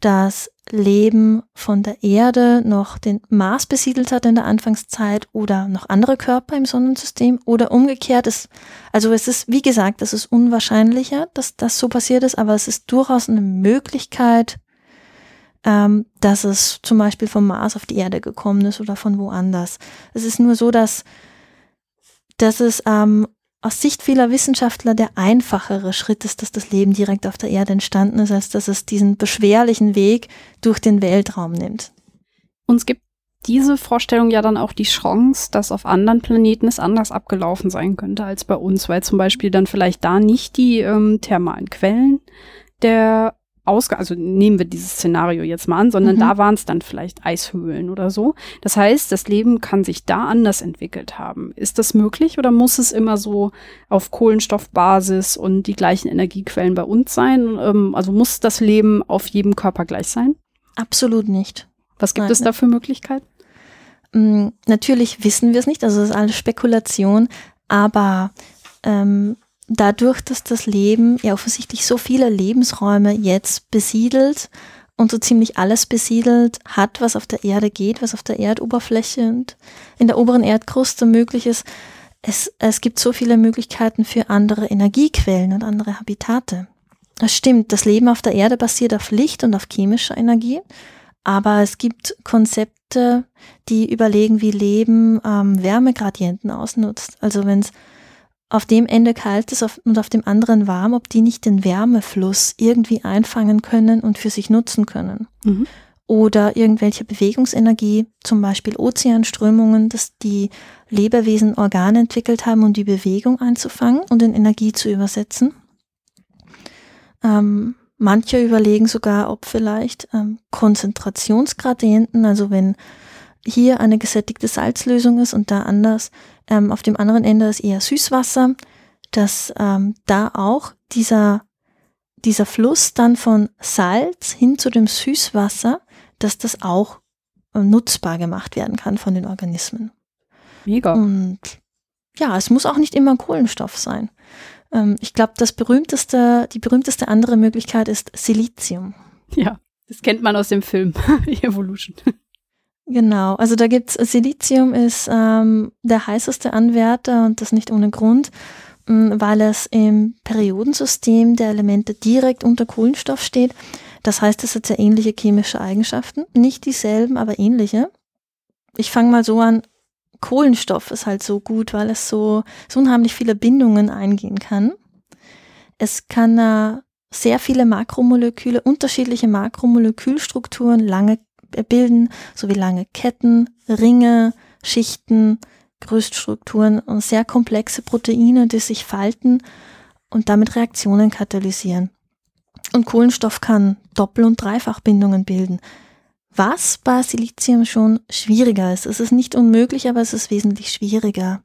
das Leben von der Erde noch den Mars besiedelt hat in der Anfangszeit oder noch andere Körper im Sonnensystem oder umgekehrt ist. Also es ist, wie gesagt, es ist unwahrscheinlicher, dass das so passiert ist, aber es ist durchaus eine Möglichkeit, ähm, dass es zum Beispiel vom Mars auf die Erde gekommen ist oder von woanders. Es ist nur so, dass, dass es ähm, aus Sicht vieler Wissenschaftler der einfachere Schritt ist, dass das Leben direkt auf der Erde entstanden ist, als dass es diesen beschwerlichen Weg durch den Weltraum nimmt. Uns gibt diese Vorstellung ja dann auch die Chance, dass auf anderen Planeten es anders abgelaufen sein könnte als bei uns, weil zum Beispiel dann vielleicht da nicht die ähm, thermalen Quellen der Ausgang, also nehmen wir dieses Szenario jetzt mal an, sondern mhm. da waren es dann vielleicht Eishöhlen oder so. Das heißt, das Leben kann sich da anders entwickelt haben. Ist das möglich oder muss es immer so auf Kohlenstoffbasis und die gleichen Energiequellen bei uns sein? Ähm, also muss das Leben auf jedem Körper gleich sein? Absolut nicht. Was gibt Nein, es da für Möglichkeiten? Mm, natürlich wissen wir es nicht, also es ist alles Spekulation, aber ähm, dadurch, dass das Leben ja offensichtlich so viele Lebensräume jetzt besiedelt und so ziemlich alles besiedelt hat, was auf der Erde geht, was auf der Erdoberfläche und in der oberen Erdkruste möglich ist, es, es gibt so viele Möglichkeiten für andere Energiequellen und andere Habitate. Es stimmt, das Leben auf der Erde basiert auf Licht und auf chemischer Energie, aber es gibt Konzepte, die überlegen, wie Leben ähm, Wärmegradienten ausnutzt. Also wenn es auf dem Ende kalt ist und auf dem anderen warm, ob die nicht den Wärmefluss irgendwie einfangen können und für sich nutzen können. Mhm. Oder irgendwelche Bewegungsenergie, zum Beispiel Ozeanströmungen, dass die Lebewesen Organe entwickelt haben, um die Bewegung einzufangen und in Energie zu übersetzen. Ähm, manche überlegen sogar, ob vielleicht ähm, Konzentrationsgradienten, also wenn hier eine gesättigte Salzlösung ist und da anders, ähm, auf dem anderen Ende ist eher Süßwasser, dass ähm, da auch dieser, dieser Fluss dann von Salz hin zu dem Süßwasser, dass das auch äh, nutzbar gemacht werden kann von den Organismen. Mega. Und ja, es muss auch nicht immer Kohlenstoff sein. Ähm, ich glaube, das berühmteste, die berühmteste andere Möglichkeit ist Silizium. Ja, das kennt man aus dem Film Evolution. Genau, also da gibt's Silizium ist ähm, der heißeste Anwärter und das nicht ohne Grund, mh, weil es im Periodensystem der Elemente direkt unter Kohlenstoff steht. Das heißt, es hat sehr ähnliche chemische Eigenschaften. Nicht dieselben, aber ähnliche. Ich fange mal so an. Kohlenstoff ist halt so gut, weil es so, so unheimlich viele Bindungen eingehen kann. Es kann äh, sehr viele Makromoleküle, unterschiedliche Makromolekülstrukturen lange bilden, sowie lange Ketten, Ringe, Schichten, Größtstrukturen und sehr komplexe Proteine, die sich falten und damit Reaktionen katalysieren. Und Kohlenstoff kann Doppel- und Dreifachbindungen bilden. Was bei Silizium schon schwieriger ist. Es ist nicht unmöglich, aber es ist wesentlich schwieriger.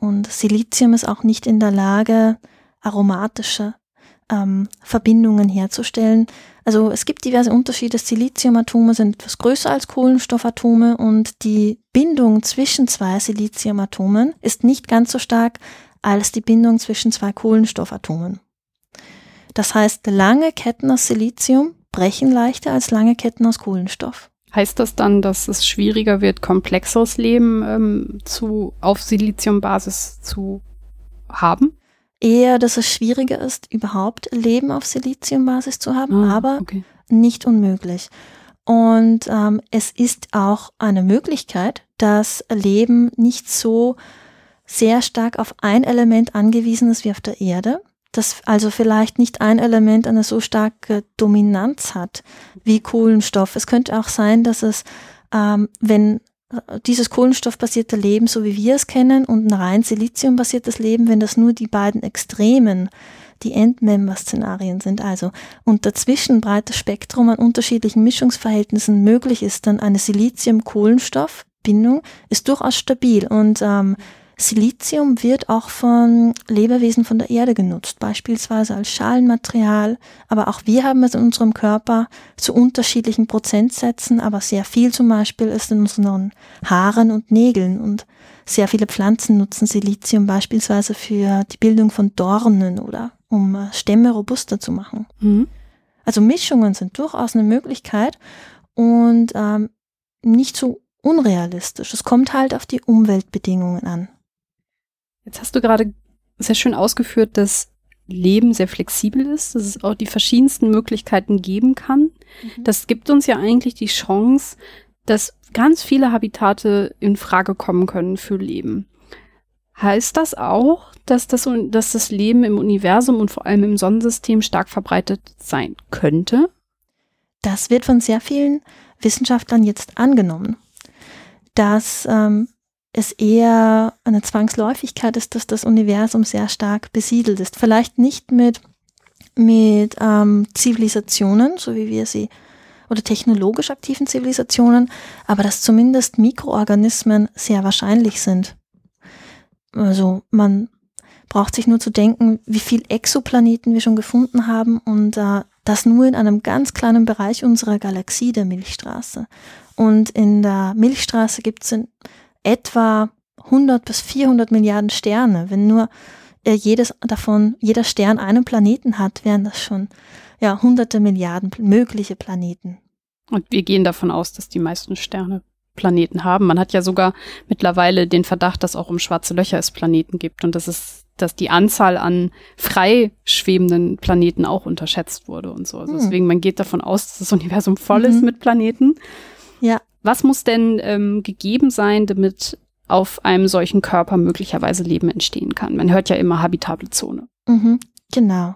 Und Silizium ist auch nicht in der Lage, aromatische ähm, Verbindungen herzustellen. Also es gibt diverse Unterschiede. Siliziumatome sind etwas größer als Kohlenstoffatome und die Bindung zwischen zwei Siliziumatomen ist nicht ganz so stark als die Bindung zwischen zwei Kohlenstoffatomen. Das heißt, lange Ketten aus Silizium brechen leichter als lange Ketten aus Kohlenstoff. Heißt das dann, dass es schwieriger wird, komplexeres Leben ähm, zu, auf Siliziumbasis zu haben? Eher, dass es schwieriger ist, überhaupt Leben auf Siliziumbasis zu haben, ah, aber okay. nicht unmöglich. Und ähm, es ist auch eine Möglichkeit, dass Leben nicht so sehr stark auf ein Element angewiesen ist wie auf der Erde, dass also vielleicht nicht ein Element eine so starke Dominanz hat wie Kohlenstoff. Es könnte auch sein, dass es, ähm, wenn dieses kohlenstoffbasierte Leben, so wie wir es kennen, und ein rein siliziumbasiertes Leben, wenn das nur die beiden Extremen, die Endmember-Szenarien sind, also und dazwischen breites Spektrum an unterschiedlichen Mischungsverhältnissen möglich ist, dann eine Silizium-Kohlenstoff-Bindung ist durchaus stabil. Und ähm, Silizium wird auch von Lebewesen von der Erde genutzt, beispielsweise als Schalenmaterial, aber auch wir haben es in unserem Körper zu unterschiedlichen Prozentsätzen, aber sehr viel zum Beispiel ist in unseren Haaren und Nägeln und sehr viele Pflanzen nutzen Silizium beispielsweise für die Bildung von Dornen oder um äh, Stämme robuster zu machen. Mhm. Also Mischungen sind durchaus eine Möglichkeit und ähm, nicht so unrealistisch. Es kommt halt auf die Umweltbedingungen an. Jetzt hast du gerade sehr schön ausgeführt, dass Leben sehr flexibel ist, dass es auch die verschiedensten Möglichkeiten geben kann. Mhm. Das gibt uns ja eigentlich die Chance, dass ganz viele Habitate in Frage kommen können für Leben. Heißt das auch, dass das, dass das Leben im Universum und vor allem im Sonnensystem stark verbreitet sein könnte? Das wird von sehr vielen Wissenschaftlern jetzt angenommen, dass ähm, es eher eine Zwangsläufigkeit ist, dass das Universum sehr stark besiedelt ist. Vielleicht nicht mit, mit ähm, Zivilisationen, so wie wir sie, oder technologisch aktiven Zivilisationen, aber dass zumindest Mikroorganismen sehr wahrscheinlich sind. Also man braucht sich nur zu denken, wie viel Exoplaneten wir schon gefunden haben und äh, das nur in einem ganz kleinen Bereich unserer Galaxie der Milchstraße. Und in der Milchstraße gibt es etwa 100 bis 400 Milliarden Sterne. Wenn nur äh, jedes davon, jeder Stern einen Planeten hat, wären das schon ja hunderte Milliarden mögliche Planeten. Und wir gehen davon aus, dass die meisten Sterne Planeten haben. Man hat ja sogar mittlerweile den Verdacht, dass auch um schwarze Löcher es Planeten gibt und dass es, dass die Anzahl an frei schwebenden Planeten auch unterschätzt wurde und so. Also hm. deswegen, man geht davon aus, dass das Universum voll mhm. ist mit Planeten. Was muss denn ähm, gegeben sein, damit auf einem solchen Körper möglicherweise Leben entstehen kann? Man hört ja immer habitable Zone. Mhm, genau.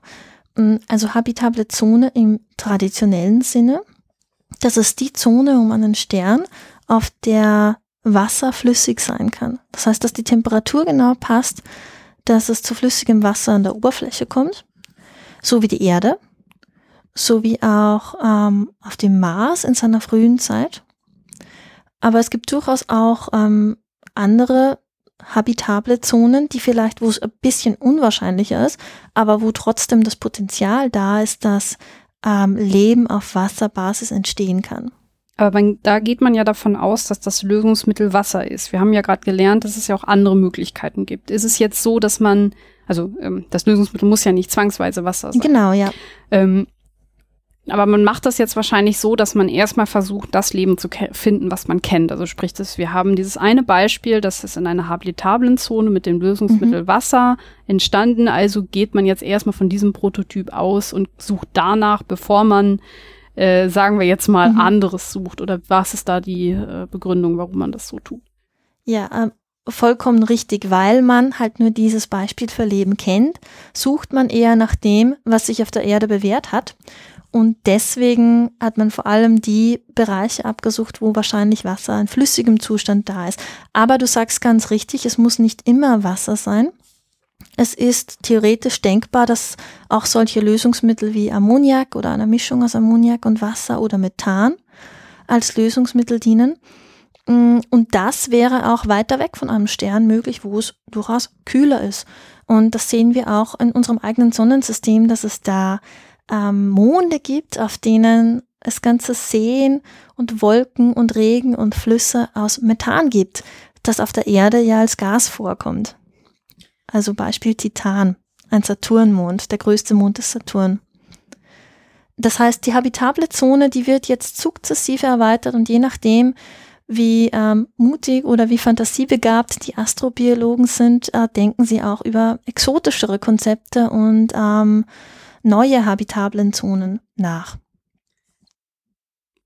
Mm, also habitable Zone im traditionellen Sinne. Das ist die Zone um einen Stern, auf der Wasser flüssig sein kann. Das heißt, dass die Temperatur genau passt, dass es zu flüssigem Wasser an der Oberfläche kommt, so wie die Erde, so wie auch ähm, auf dem Mars in seiner frühen Zeit aber es gibt durchaus auch ähm, andere habitable Zonen, die vielleicht, wo es ein bisschen unwahrscheinlicher ist, aber wo trotzdem das Potenzial da ist, dass ähm, Leben auf Wasserbasis entstehen kann. Aber man, da geht man ja davon aus, dass das Lösungsmittel Wasser ist. Wir haben ja gerade gelernt, dass es ja auch andere Möglichkeiten gibt. Ist es jetzt so, dass man, also ähm, das Lösungsmittel muss ja nicht zwangsweise Wasser sein. Genau, ja. Ähm, aber man macht das jetzt wahrscheinlich so, dass man erstmal versucht, das Leben zu finden, was man kennt. Also sprich, dass wir haben dieses eine Beispiel, das ist in einer habilitablen Zone mit dem Lösungsmittel mhm. Wasser entstanden. Also geht man jetzt erstmal von diesem Prototyp aus und sucht danach, bevor man äh, sagen wir jetzt mal, mhm. anderes sucht? Oder was ist da die äh, Begründung, warum man das so tut? Ja, äh, vollkommen richtig, weil man halt nur dieses Beispiel für Leben kennt, sucht man eher nach dem, was sich auf der Erde bewährt hat. Und deswegen hat man vor allem die Bereiche abgesucht, wo wahrscheinlich Wasser in flüssigem Zustand da ist. Aber du sagst ganz richtig, es muss nicht immer Wasser sein. Es ist theoretisch denkbar, dass auch solche Lösungsmittel wie Ammoniak oder eine Mischung aus Ammoniak und Wasser oder Methan als Lösungsmittel dienen. Und das wäre auch weiter weg von einem Stern möglich, wo es durchaus kühler ist. Und das sehen wir auch in unserem eigenen Sonnensystem, dass es da ähm, Monde gibt, auf denen es ganze Seen und Wolken und Regen und Flüsse aus Methan gibt, das auf der Erde ja als Gas vorkommt. Also Beispiel Titan, ein Saturnmond, der größte Mond des Saturn. Das heißt, die habitable Zone, die wird jetzt sukzessive erweitert und je nachdem, wie ähm, mutig oder wie fantasiebegabt die Astrobiologen sind, äh, denken sie auch über exotischere Konzepte und ähm, neue habitablen Zonen nach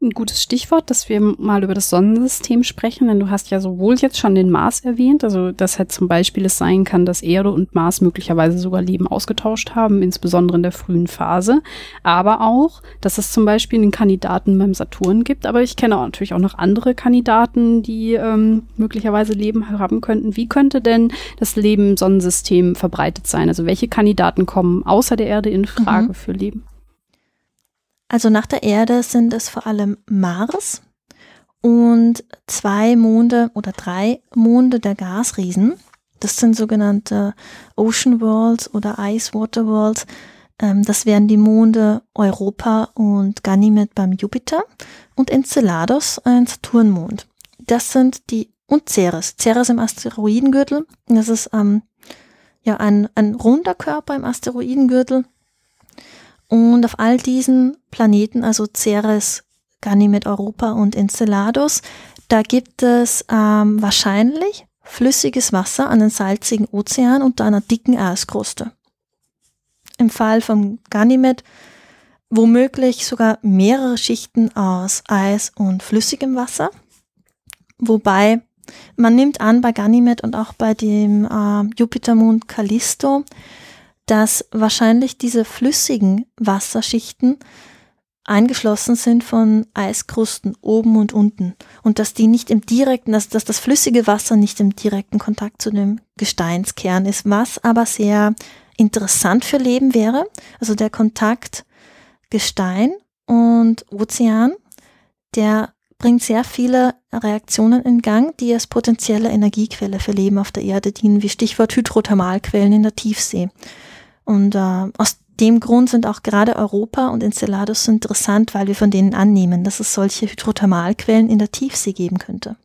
ein gutes Stichwort, dass wir mal über das Sonnensystem sprechen, denn du hast ja sowohl jetzt schon den Mars erwähnt, also dass halt zum Beispiel es sein kann, dass Erde und Mars möglicherweise sogar Leben ausgetauscht haben, insbesondere in der frühen Phase, aber auch, dass es zum Beispiel einen Kandidaten beim Saturn gibt, aber ich kenne auch natürlich auch noch andere Kandidaten, die ähm, möglicherweise Leben haben könnten. Wie könnte denn das Leben im Sonnensystem verbreitet sein? Also welche Kandidaten kommen außer der Erde in Frage mhm. für Leben? Also nach der Erde sind es vor allem Mars und zwei Monde oder drei Monde der Gasriesen. Das sind sogenannte Ocean Worlds oder Ice Water Worlds. Ähm, das wären die Monde Europa und Ganymed beim Jupiter und Enceladus, ein Saturnmond. Das sind die und Ceres. Ceres im Asteroidengürtel. Das ist ähm, ja ein, ein runder Körper im Asteroidengürtel und auf all diesen Planeten, also Ceres, Ganymed Europa und Enceladus, da gibt es ähm, wahrscheinlich flüssiges Wasser an den salzigen Ozean unter einer dicken Eiskruste. Im Fall von Ganymed womöglich sogar mehrere Schichten aus Eis und flüssigem Wasser. Wobei man nimmt an bei Ganymed und auch bei dem äh, Jupitermond Callisto, dass wahrscheinlich diese flüssigen Wasserschichten eingeschlossen sind von Eiskrusten oben und unten und dass die nicht im direkten, dass, dass das flüssige Wasser nicht im direkten Kontakt zu dem Gesteinskern ist, was aber sehr interessant für Leben wäre. Also der Kontakt Gestein und Ozean, der bringt sehr viele Reaktionen in Gang, die als potenzielle Energiequelle für Leben auf der Erde dienen, wie Stichwort Hydrothermalquellen in der Tiefsee. Und äh, aus dem Grund sind auch gerade Europa und Enceladus so interessant, weil wir von denen annehmen, dass es solche Hydrothermalquellen in der Tiefsee geben könnte.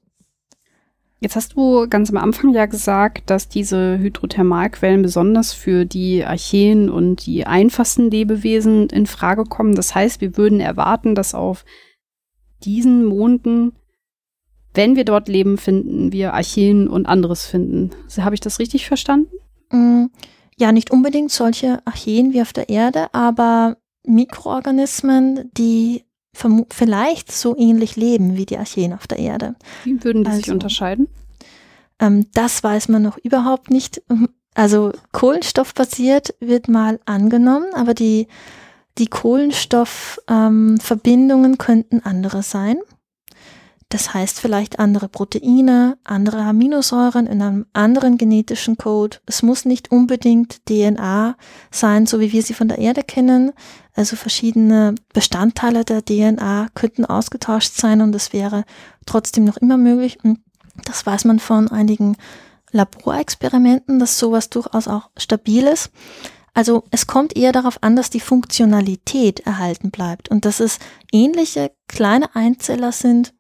Jetzt hast du ganz am Anfang ja gesagt, dass diese Hydrothermalquellen besonders für die Archeen und die einfachsten Lebewesen in Frage kommen. Das heißt, wir würden erwarten, dass auf diesen Monden, wenn wir dort Leben finden, wir Archeen und anderes finden. Habe ich das richtig verstanden? Mm, ja, nicht unbedingt solche Archeen wie auf der Erde, aber Mikroorganismen, die vielleicht so ähnlich leben wie die Archeen auf der Erde. Wie würden die also, sich unterscheiden? Ähm, das weiß man noch überhaupt nicht. Also kohlenstoffbasiert wird mal angenommen, aber die, die Kohlenstoffverbindungen ähm, könnten andere sein. Das heißt vielleicht andere Proteine, andere Aminosäuren in einem anderen genetischen Code. Es muss nicht unbedingt DNA sein, so wie wir sie von der Erde kennen. Also verschiedene Bestandteile der DNA könnten ausgetauscht sein und es wäre trotzdem noch immer möglich. Das weiß man von einigen Laborexperimenten, dass sowas durchaus auch stabil ist. Also es kommt eher darauf an, dass die Funktionalität erhalten bleibt und dass es ähnliche kleine Einzeller sind,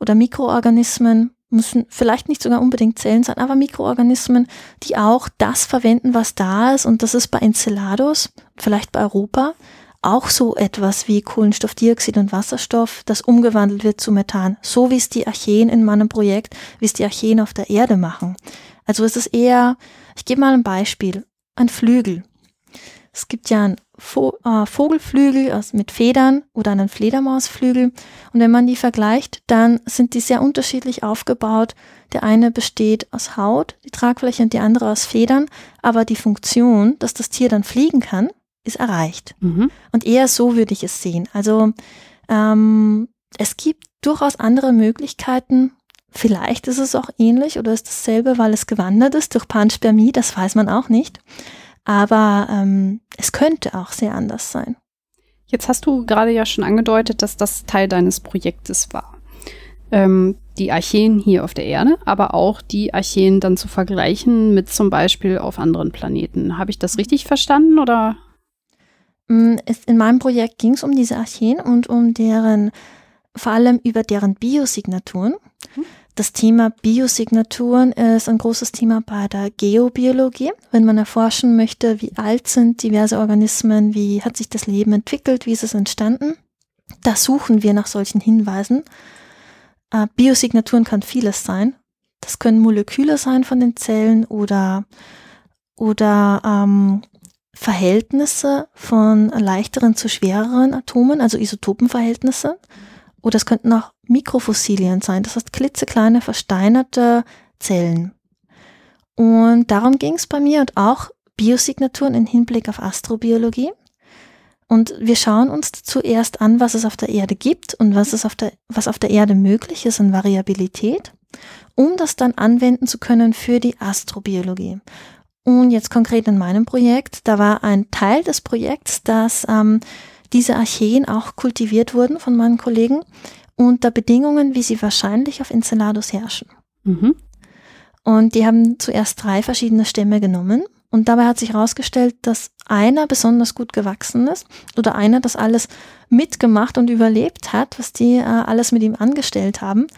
oder Mikroorganismen, müssen vielleicht nicht sogar unbedingt Zellen sein, aber Mikroorganismen, die auch das verwenden, was da ist. Und das ist bei Enceladus, vielleicht bei Europa, auch so etwas wie Kohlenstoffdioxid und Wasserstoff, das umgewandelt wird zu Methan, so wie es die Archeen in meinem Projekt, wie es die Archeen auf der Erde machen. Also es ist eher, ich gebe mal ein Beispiel, ein Flügel. Es gibt ja ein Vo äh, Vogelflügel aus, mit Federn oder einen Fledermausflügel. Und wenn man die vergleicht, dann sind die sehr unterschiedlich aufgebaut. Der eine besteht aus Haut, die Tragfläche, und die andere aus Federn. Aber die Funktion, dass das Tier dann fliegen kann, ist erreicht. Mhm. Und eher so würde ich es sehen. Also ähm, es gibt durchaus andere Möglichkeiten. Vielleicht ist es auch ähnlich oder ist dasselbe, weil es gewandert ist durch Panspermie, das weiß man auch nicht. Aber ähm, es könnte auch sehr anders sein. Jetzt hast du gerade ja schon angedeutet, dass das Teil deines Projektes war. Ähm, die Archeen hier auf der Erde, aber auch die Archeen dann zu vergleichen mit zum Beispiel auf anderen Planeten. Habe ich das richtig verstanden oder? Mm, in meinem Projekt ging es um diese Archeen und um deren, vor allem über deren Biosignaturen. Mhm. Das Thema Biosignaturen ist ein großes Thema bei der Geobiologie. Wenn man erforschen möchte, wie alt sind diverse Organismen, wie hat sich das Leben entwickelt, wie ist es entstanden, da suchen wir nach solchen Hinweisen. Äh, Biosignaturen kann vieles sein. Das können Moleküle sein von den Zellen oder, oder ähm, Verhältnisse von leichteren zu schwereren Atomen, also Isotopenverhältnisse. Oder es könnten auch Mikrofossilien sein, das heißt klitzekleine versteinerte Zellen. Und darum ging es bei mir und auch Biosignaturen im Hinblick auf Astrobiologie. Und wir schauen uns zuerst an, was es auf der Erde gibt und was, es auf der, was auf der Erde möglich ist an Variabilität, um das dann anwenden zu können für die Astrobiologie. Und jetzt konkret in meinem Projekt, da war ein Teil des Projekts, dass ähm, diese Archeen auch kultiviert wurden von meinen Kollegen unter Bedingungen, wie sie wahrscheinlich auf Enceladus herrschen. Mhm. Und die haben zuerst drei verschiedene Stämme genommen. Und dabei hat sich herausgestellt, dass einer besonders gut gewachsen ist oder einer das alles mitgemacht und überlebt hat, was die äh, alles mit ihm angestellt haben.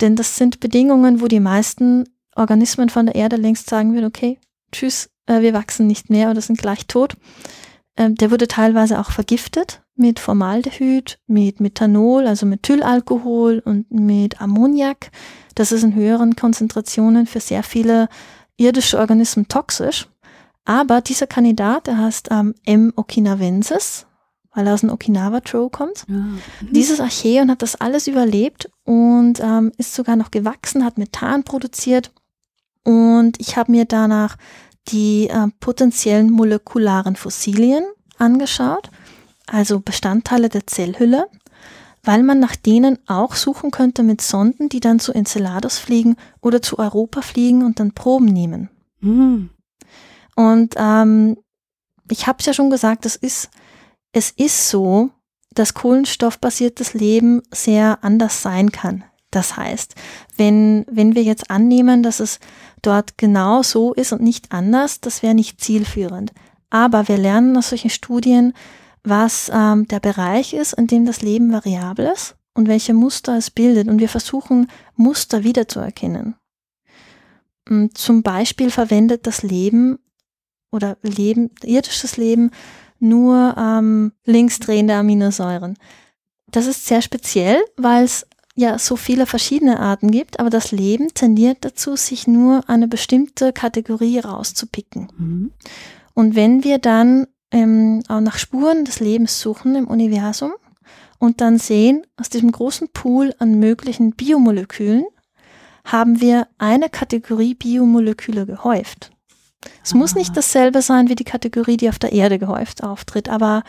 Denn das sind Bedingungen, wo die meisten Organismen von der Erde längst sagen würden, okay, tschüss, äh, wir wachsen nicht mehr oder sind gleich tot. Ähm, der wurde teilweise auch vergiftet mit Formaldehyd, mit Methanol, also Methylalkohol und mit Ammoniak. Das ist in höheren Konzentrationen für sehr viele irdische Organismen toxisch. Aber dieser Kandidat, der heißt ähm, M. okinawensis, weil er aus dem Okinawa Trow kommt. Ja. Mhm. Dieses Archeon hat das alles überlebt und ähm, ist sogar noch gewachsen, hat Methan produziert. Und ich habe mir danach die äh, potenziellen molekularen Fossilien angeschaut, also Bestandteile der Zellhülle, weil man nach denen auch suchen könnte mit Sonden, die dann zu Enceladus fliegen oder zu Europa fliegen und dann Proben nehmen. Mhm. Und ähm, ich habe es ja schon gesagt, es ist, es ist so, dass kohlenstoffbasiertes Leben sehr anders sein kann. Das heißt, wenn, wenn wir jetzt annehmen, dass es dort genau so ist und nicht anders, das wäre nicht zielführend. Aber wir lernen aus solchen Studien, was ähm, der Bereich ist, in dem das Leben variabel ist und welche Muster es bildet. Und wir versuchen, Muster wiederzuerkennen. Und zum Beispiel verwendet das Leben oder Leben, irdisches Leben nur ähm, linksdrehende Aminosäuren. Das ist sehr speziell, weil es ja so viele verschiedene Arten gibt, aber das Leben tendiert dazu, sich nur eine bestimmte Kategorie rauszupicken. Mhm. Und wenn wir dann ähm, auch nach Spuren des Lebens suchen im Universum und dann sehen, aus diesem großen Pool an möglichen Biomolekülen haben wir eine Kategorie Biomoleküle gehäuft. Es ah. muss nicht dasselbe sein wie die Kategorie, die auf der Erde gehäuft auftritt, aber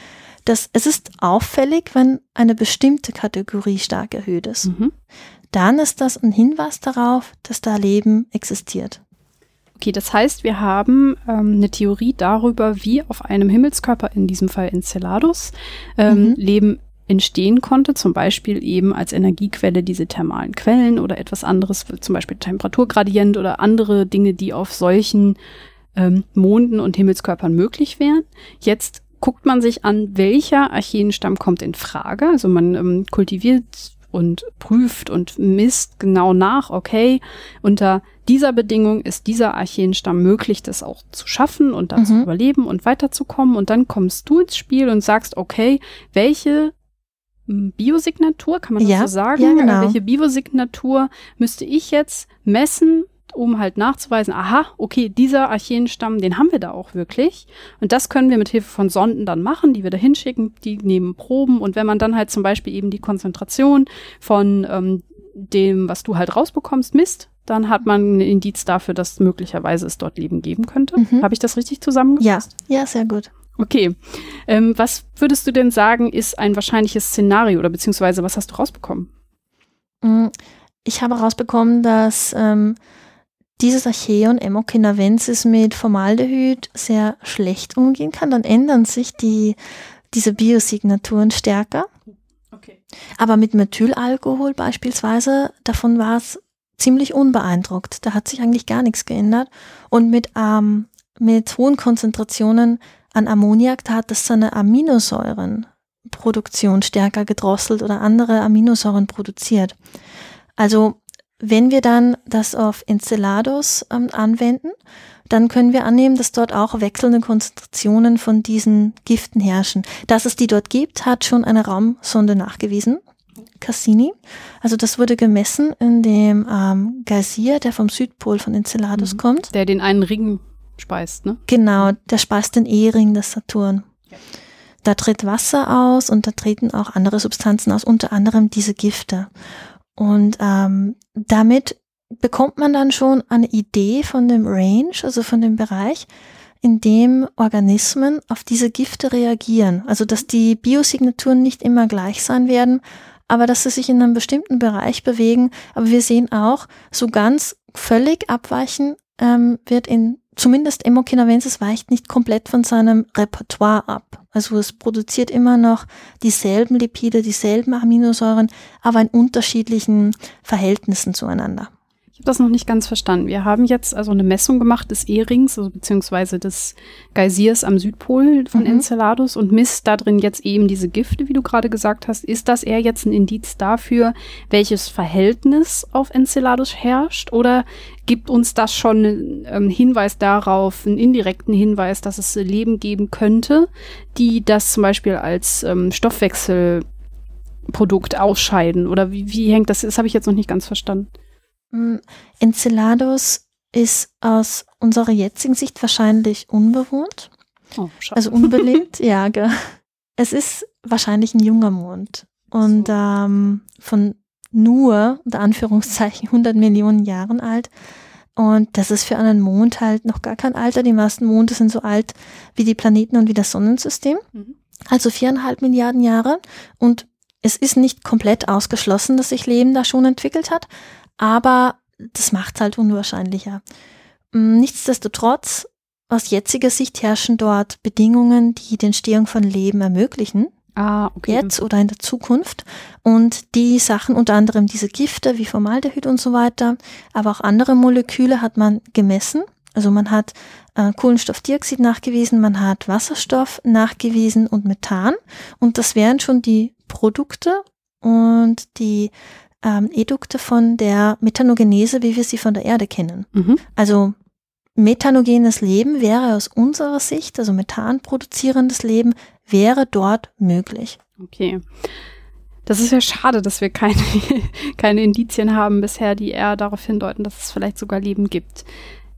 das, es ist auffällig, wenn eine bestimmte Kategorie stark erhöht ist. Mhm. Dann ist das ein Hinweis darauf, dass da Leben existiert. Okay, das heißt, wir haben ähm, eine Theorie darüber, wie auf einem Himmelskörper, in diesem Fall Enceladus, ähm, mhm. Leben entstehen konnte, zum Beispiel eben als Energiequelle diese thermalen Quellen oder etwas anderes, zum Beispiel Temperaturgradient oder andere Dinge, die auf solchen ähm, Monden und Himmelskörpern möglich wären. Jetzt guckt man sich an, welcher Archeenstamm kommt in Frage. Also man ähm, kultiviert und prüft und misst genau nach, okay, unter dieser Bedingung ist dieser Archeenstamm möglich, das auch zu schaffen und da mhm. zu überleben und weiterzukommen. Und dann kommst du ins Spiel und sagst, okay, welche hm, Biosignatur, kann man das ja, so sagen? Ja, genau. Welche Biosignatur müsste ich jetzt messen um halt nachzuweisen, aha, okay, dieser Archeenstamm, den haben wir da auch wirklich. Und das können wir mit Hilfe von Sonden dann machen, die wir da hinschicken, die nehmen Proben. Und wenn man dann halt zum Beispiel eben die Konzentration von ähm, dem, was du halt rausbekommst, misst, dann hat man ein Indiz dafür, dass möglicherweise es dort Leben geben könnte. Mhm. Habe ich das richtig zusammengefasst? Ja, ja, sehr gut. Okay. Ähm, was würdest du denn sagen, ist ein wahrscheinliches Szenario oder beziehungsweise was hast du rausbekommen? Mm, Ich habe herausbekommen, dass ähm, dieses Archeon Emmokinavensis mit Formaldehyd sehr schlecht umgehen kann. Dann ändern sich die, diese Biosignaturen stärker. Okay. Aber mit Methylalkohol beispielsweise, davon war es ziemlich unbeeindruckt. Da hat sich eigentlich gar nichts geändert. Und mit, ähm, mit hohen Konzentrationen an Ammoniak, da hat es seine Aminosäurenproduktion stärker gedrosselt oder andere Aminosäuren produziert. Also wenn wir dann das auf Enceladus ähm, anwenden, dann können wir annehmen, dass dort auch wechselnde Konzentrationen von diesen Giften herrschen. Dass es die dort gibt, hat schon eine Raumsonde nachgewiesen, Cassini. Also das wurde gemessen in dem ähm, Geysir, der vom Südpol von Enceladus Mhm. kommt. Der den einen Ring speist, ne? Genau, der speist den E-Ring des Saturn. Da tritt Wasser aus und da treten auch andere Substanzen aus, unter anderem diese Gifte. Und ähm, damit bekommt man dann schon eine Idee von dem Range, also von dem Bereich, in dem Organismen auf diese Gifte reagieren. Also dass die Biosignaturen nicht immer gleich sein werden, aber dass sie sich in einem bestimmten Bereich bewegen. Aber wir sehen auch, so ganz völlig abweichen ähm, wird in zumindest Emmokinavensis weicht nicht komplett von seinem Repertoire ab. Also es produziert immer noch dieselben Lipide, dieselben Aminosäuren, aber in unterschiedlichen Verhältnissen zueinander. Das noch nicht ganz verstanden. Wir haben jetzt also eine Messung gemacht des E-Rings, also beziehungsweise des Geysirs am Südpol von Mhm. Enceladus und misst da drin jetzt eben diese Gifte, wie du gerade gesagt hast. Ist das eher jetzt ein Indiz dafür, welches Verhältnis auf Enceladus herrscht? Oder gibt uns das schon einen ähm, Hinweis darauf, einen indirekten Hinweis, dass es Leben geben könnte, die das zum Beispiel als ähm, Stoffwechselprodukt ausscheiden? Oder wie, wie hängt das? Das habe ich jetzt noch nicht ganz verstanden. Mm, Enceladus ist aus unserer jetzigen Sicht wahrscheinlich unbewohnt, Oh, also unbelebt. ja, es ist wahrscheinlich ein junger Mond und So. ähm, von nur, unter Anführungszeichen, 100 Millionen Jahren alt. Und das ist für einen Mond halt noch gar kein Alter. Die meisten Monde sind so alt wie die Planeten und wie das Sonnensystem. Mhm. also viereinhalb Milliarden Jahre. Und es ist nicht komplett ausgeschlossen, dass sich Leben da schon entwickelt hat, aber das macht es halt unwahrscheinlicher. Mm, Nichtsdestotrotz, aus jetziger Sicht herrschen dort Bedingungen, die die Entstehung von Leben ermöglichen, Ah, okay. jetzt oder in der Zukunft. Und die Sachen, unter anderem diese Gifte wie Formaldehyd und so weiter, aber auch andere Moleküle hat man gemessen. Also man hat äh, Kohlenstoffdioxid nachgewiesen, man hat Wasserstoff nachgewiesen und Methan. Und das wären schon die Produkte und die ähm, Edukte von der Methanogenese, wie wir sie von der Erde kennen. Mhm. Also methanogenes Leben wäre aus unserer Sicht, also Methan produzierendes Leben, wäre dort möglich. Okay. Das ist ja schade, dass wir keine, keine Indizien haben bisher, die eher darauf hindeuten, dass es vielleicht sogar Leben gibt.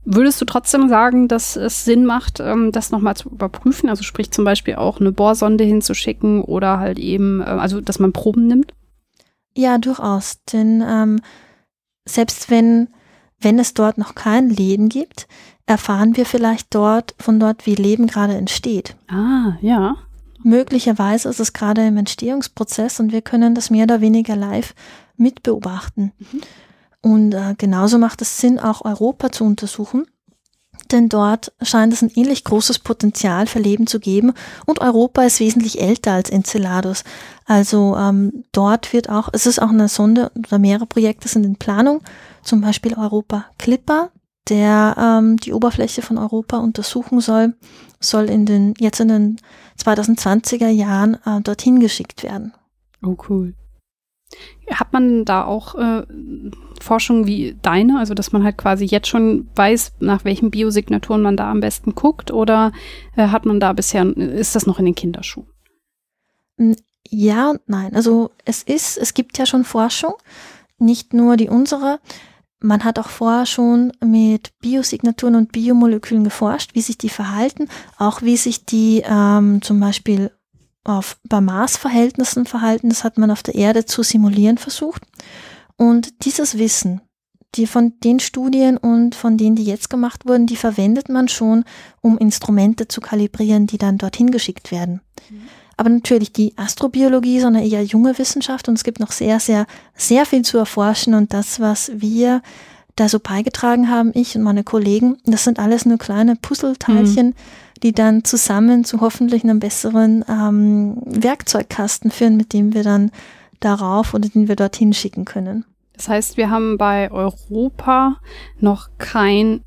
Würdest du trotzdem sagen, dass es Sinn macht, ähm, das nochmal zu überprüfen? Also sprich zum Beispiel auch eine Bohrsonde hinzuschicken oder halt eben, äh, also dass man Proben nimmt? Ja, durchaus. Denn ähm, selbst wenn, wenn es dort noch kein Leben gibt, erfahren wir vielleicht dort von dort, wie Leben gerade entsteht. Ah, ja. Möglicherweise ist es gerade im Entstehungsprozess und wir können das mehr oder weniger live mitbeobachten. Mhm. Und äh, genauso macht es Sinn, auch Europa zu untersuchen. Denn dort scheint es ein ähnlich großes Potenzial für Leben zu geben. Und Europa ist wesentlich älter als Enceladus. Also ähm, dort wird auch, es ist auch eine Sonde oder mehrere Projekte sind in Planung. Zum Beispiel Europa Clipper, der ähm, die Oberfläche von Europa untersuchen soll, soll in den, jetzt in den 2020er Jahren äh, dorthin geschickt werden. Oh, cool. Hat man da auch äh, Forschung wie deine, also dass man halt quasi jetzt schon weiß, nach welchen Biosignaturen man da am besten guckt, oder äh, hat man da bisher, ist das noch in den Kinderschuhen? Ja und nein. Also es ist, es gibt ja schon Forschung, nicht nur die unsere. man hat auch vorher schon mit Biosignaturen und Biomolekülen geforscht, wie sich die verhalten, auch wie sich die ähm, zum Beispiel auf, bei Maßverhältnissen verhalten. Das hat man auf der Erde zu simulieren versucht. Und dieses Wissen, die von den Studien und von denen, die jetzt gemacht wurden, die verwendet man schon, um Instrumente zu kalibrieren, die dann dorthin geschickt werden. Mhm. Aber natürlich die Astrobiologie ist eine eher junge Wissenschaft und es gibt noch sehr, sehr, sehr viel zu erforschen und das, was wir da so beigetragen haben, ich und meine Kollegen, das sind alles nur kleine Puzzleteilchen, mhm. Die dann zusammen zu hoffentlich einem besseren ähm, Werkzeugkasten führen, mit dem wir dann darauf oder den wir dorthin schicken können. Das heißt, wir haben bei Europa noch kein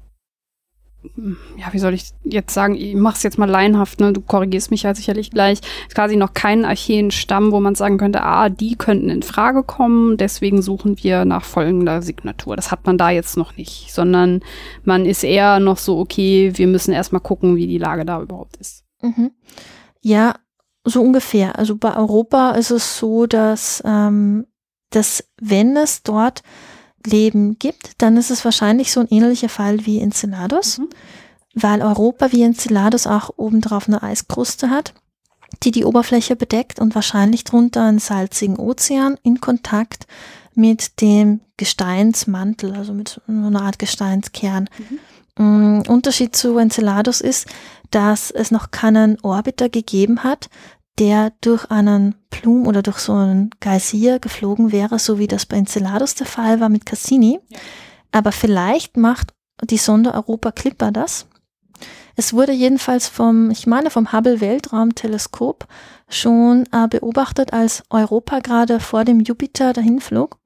ja, wie soll ich jetzt sagen, ich mach's jetzt mal laienhaft, ne? Du korrigierst mich ja sicherlich gleich. Quasi noch keinen Archeen-Stamm, wo man sagen könnte, ah, die könnten in Frage kommen, deswegen suchen wir nach folgender Signatur. Das hat man da jetzt noch nicht, sondern man ist eher noch so, okay, wir müssen erstmal gucken, wie die Lage da überhaupt ist. Mhm. Ja, so ungefähr. Also bei Europa ist es so, dass, ähm, dass wenn es dort Leben gibt, dann ist es wahrscheinlich so ein ähnlicher Fall wie Enceladus, mhm. weil Europa wie Enceladus auch obendrauf eine Eiskruste hat, die die Oberfläche bedeckt und wahrscheinlich drunter einen salzigen Ozean in Kontakt mit dem Gesteinsmantel, also mit einer Art Gesteinskern. Mhm. Mm, Unterschied zu Enceladus ist, dass es noch keinen Orbiter gegeben hat, der durch einen Plum oder durch so einen Geysir geflogen wäre, so wie das bei Enceladus der Fall war mit Cassini. Ja. Aber vielleicht macht die Sonde Europa Clipper das. Es wurde jedenfalls vom, ich meine, vom Hubble Weltraumteleskop schon äh, beobachtet, als Europa gerade vor dem Jupiter dahin flog,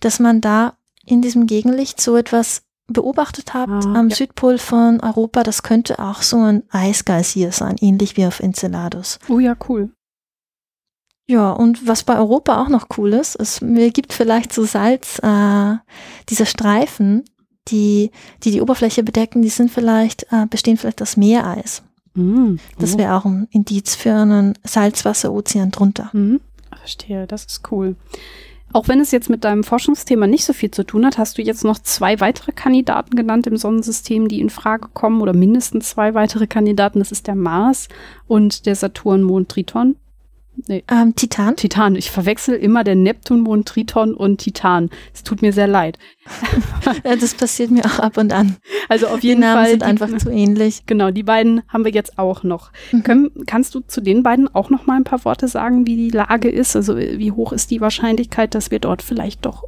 dass man da in diesem Gegenlicht so etwas beobachtet habt ah, am ja. Südpol von Europa, das könnte auch so ein Eisgeysir sein, ähnlich wie auf Enceladus. Oh ja, cool. Ja, und was bei Europa auch noch cool ist, es gibt vielleicht so Salz, äh, diese Streifen, die, die die Oberfläche bedecken, die sind vielleicht, äh, bestehen vielleicht aus Meereis. Mm, oh. Das wäre auch ein Indiz für einen Salzwasserozean drunter. Mm, verstehe, das ist cool. Auch wenn es jetzt mit deinem Forschungsthema nicht so viel zu tun hat, hast du jetzt noch zwei weitere Kandidaten genannt im Sonnensystem, die in Frage kommen oder mindestens zwei weitere Kandidaten. Das ist der Mars und der Saturn-Mond Triton. Nee. Ähm, Titan? Titan. Ich verwechsel immer den Neptunmond, Triton und Titan. Es tut mir sehr leid. das passiert mir auch ab und an. Also auf jeden die Namen Fall. sind einfach die, zu ähnlich. Genau, die beiden haben wir jetzt auch noch. Mhm. Können, kannst du zu den beiden auch noch mal ein paar Worte sagen, wie die Lage ist? Also wie hoch ist die Wahrscheinlichkeit, dass wir dort vielleicht doch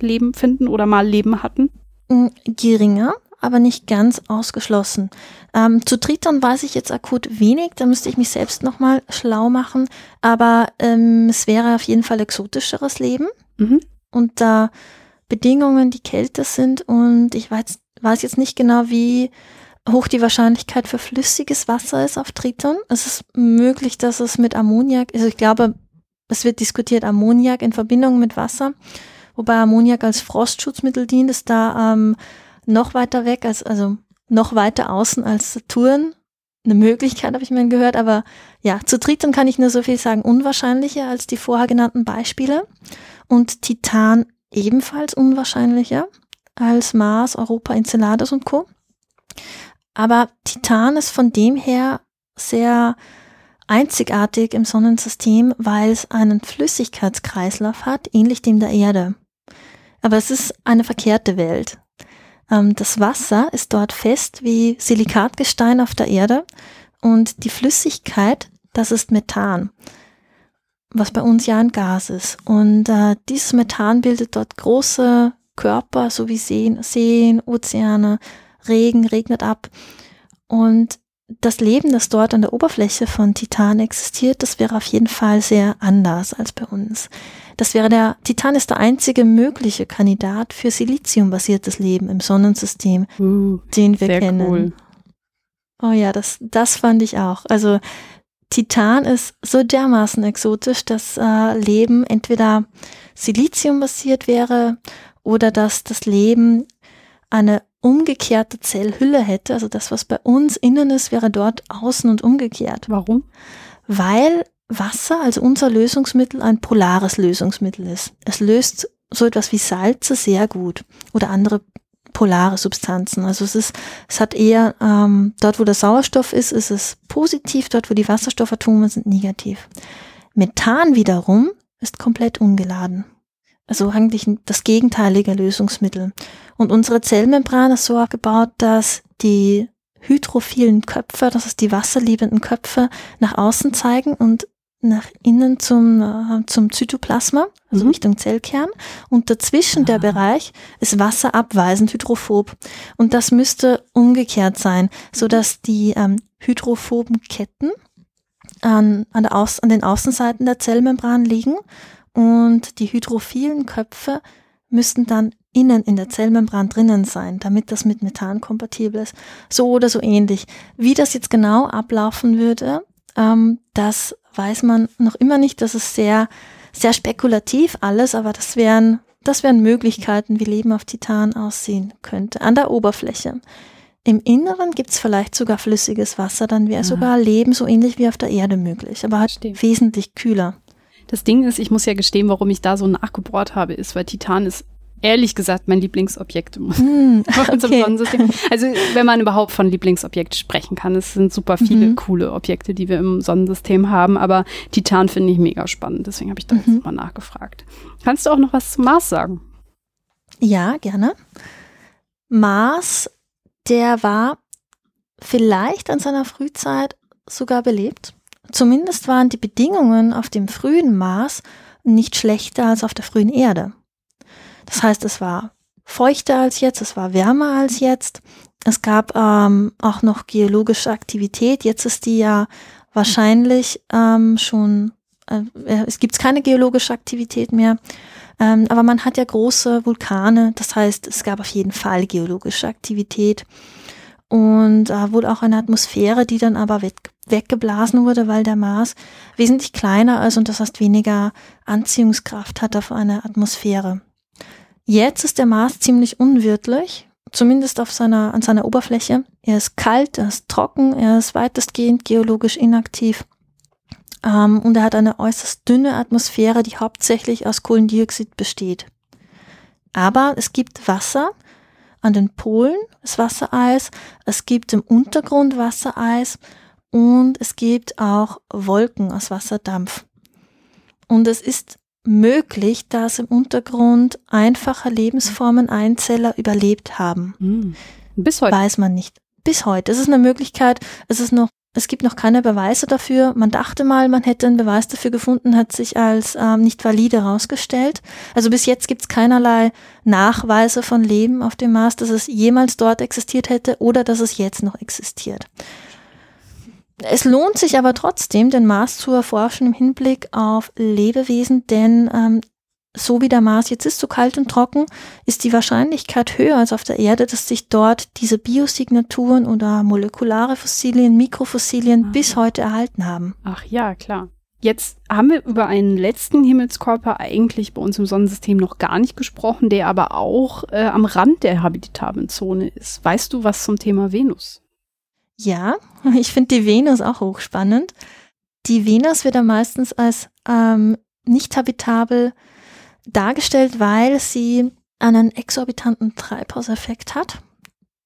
Leben finden oder mal Leben hatten? Mm, geringer aber nicht ganz ausgeschlossen. Ähm, zu Triton weiß ich jetzt akut wenig, da müsste ich mich selbst nochmal schlau machen, aber ähm, es wäre auf jeden Fall exotischeres Leben mhm. unter Bedingungen, die kälter sind und ich weiß, weiß jetzt nicht genau, wie hoch die Wahrscheinlichkeit für flüssiges Wasser ist auf Triton. Es ist möglich, dass es mit Ammoniak, also ich glaube, es wird diskutiert Ammoniak in Verbindung mit Wasser, wobei Ammoniak als Frostschutzmittel dient, ist da ähm, noch weiter weg, als, also noch weiter außen als Saturn. Eine Möglichkeit, habe ich mir gehört, aber ja, zu Triton kann ich nur so viel sagen, unwahrscheinlicher als die vorher genannten Beispiele. Und Titan ebenfalls unwahrscheinlicher als Mars, Europa, Enceladus und Co. Aber Titan ist von dem her sehr einzigartig im Sonnensystem, weil es einen Flüssigkeitskreislauf hat, ähnlich dem der Erde. Aber es ist eine verkehrte Welt. Ähm, das Wasser ist dort fest wie Silikatgestein auf der Erde und die Flüssigkeit, das ist Methan, was bei uns ja ein Gas ist. Und äh, dieses Methan bildet dort große Körper, so wie Seen, Seen, Ozeane, Regen, regnet ab. Und das Leben, das dort an der Oberfläche von Titan existiert, das wäre auf jeden Fall sehr anders als bei uns. Das wäre der, Titan ist der einzige mögliche Kandidat für Siliziumbasiertes Leben im Sonnensystem, uh, den wir kennen. Cool. Oh ja, das, das fand ich auch. Also Titan ist so dermaßen exotisch, dass äh, Leben entweder Siliziumbasiert wäre oder dass das Leben eine umgekehrte Zellhülle hätte. Also das, was bei uns innen ist, wäre dort außen und umgekehrt. Warum? Weil Wasser, also unser Lösungsmittel, ein polares Lösungsmittel ist. Es löst so etwas wie Salze sehr gut oder andere polare Substanzen. Also es ist, es hat eher, ähm, dort wo der Sauerstoff ist, ist es positiv, dort wo die Wasserstoffatome sind negativ. Methan wiederum ist komplett ungeladen. Also eigentlich das gegenteilige Lösungsmittel. Und unsere Zellmembran ist so aufgebaut, dass die hydrophilen Köpfe, das ist die wasserliebenden Köpfe, nach außen zeigen und nach innen zum, äh, zum Zytoplasma, also mhm. Richtung Zellkern. Und dazwischen ah. der Bereich ist wasserabweisend hydrophob. Und das müsste umgekehrt sein, so dass die ähm, hydrophoben Ketten an, an, der Aus, an den Außenseiten der Zellmembran liegen und die hydrophilen Köpfe müssten dann innen in der Zellmembran drinnen sein, damit das mit Methan kompatibel ist. So oder so ähnlich. Wie das jetzt genau ablaufen würde, ähm, das weiß man noch immer nicht. Das ist sehr, sehr spekulativ alles, aber das wären, das wären Möglichkeiten, wie Leben auf Titan aussehen könnte. An der Oberfläche. Im Inneren gibt es vielleicht sogar flüssiges Wasser, dann wäre sogar Leben so ähnlich wie auf der Erde möglich, aber halt Stimmt. wesentlich kühler. Das Ding ist, ich muss ja gestehen, warum ich da so nachgebohrt habe, ist, weil Titan ist ehrlich gesagt mein Lieblingsobjekt im mm, okay. Sonnensystem. Also wenn man überhaupt von Lieblingsobjekt sprechen kann, es sind super viele mhm. coole Objekte, die wir im Sonnensystem haben, aber Titan finde ich mega spannend, deswegen habe ich da mhm. jetzt mal nachgefragt. Kannst du auch noch was zum Mars sagen? Ja, gerne. Mars, der war vielleicht an seiner Frühzeit sogar belebt. Zumindest waren die Bedingungen auf dem frühen Mars nicht schlechter als auf der frühen Erde. Das heißt, es war feuchter als jetzt, es war wärmer als jetzt. Es gab ähm, auch noch geologische Aktivität. Jetzt ist die ja wahrscheinlich ähm, schon, äh, es gibt keine geologische Aktivität mehr. Ähm, aber man hat ja große Vulkane, das heißt, es gab auf jeden Fall geologische Aktivität und äh, wohl auch eine Atmosphäre, die dann aber weg, weggeblasen wurde, weil der Mars wesentlich kleiner ist und das heißt weniger Anziehungskraft hat auf eine Atmosphäre. Jetzt ist der Mars ziemlich unwirtlich, zumindest auf seiner, an seiner Oberfläche. Er ist kalt, er ist trocken, er ist weitestgehend geologisch inaktiv. Ähm, und er hat eine äußerst dünne Atmosphäre, die hauptsächlich aus Kohlendioxid besteht. Aber es gibt Wasser an den Polen, das Wassereis, es gibt im Untergrund Wassereis und es gibt auch Wolken aus Wasserdampf. Und es ist möglich, dass im Untergrund einfache Lebensformen Einzeller überlebt haben. Mhm. Bis heute. Weiß man nicht. Bis heute. Es ist eine Möglichkeit. Es ist noch, es gibt noch keine Beweise dafür. Man dachte mal, man hätte einen Beweis dafür gefunden, hat sich als ähm, nicht valide herausgestellt. Also bis jetzt gibt es keinerlei Nachweise von Leben auf dem Mars, dass es jemals dort existiert hätte oder dass es jetzt noch existiert. Es lohnt sich aber trotzdem, den Mars zu erforschen im Hinblick auf Lebewesen, denn ähm, so wie der Mars jetzt ist, so kalt und trocken, ist die Wahrscheinlichkeit höher als auf der Erde, dass sich dort diese Biosignaturen oder molekulare Fossilien, Mikrofossilien ah. bis heute erhalten haben. Ach ja, klar. Jetzt haben wir über einen letzten Himmelskörper eigentlich bei uns im Sonnensystem noch gar nicht gesprochen, der aber auch äh, am Rand der habitablen Zone ist. Weißt du was zum Thema Venus? Ja, ich finde die Venus auch hochspannend. Die Venus wird ja meistens als ähm, nicht habitabel dargestellt, weil sie einen exorbitanten Treibhauseffekt hat.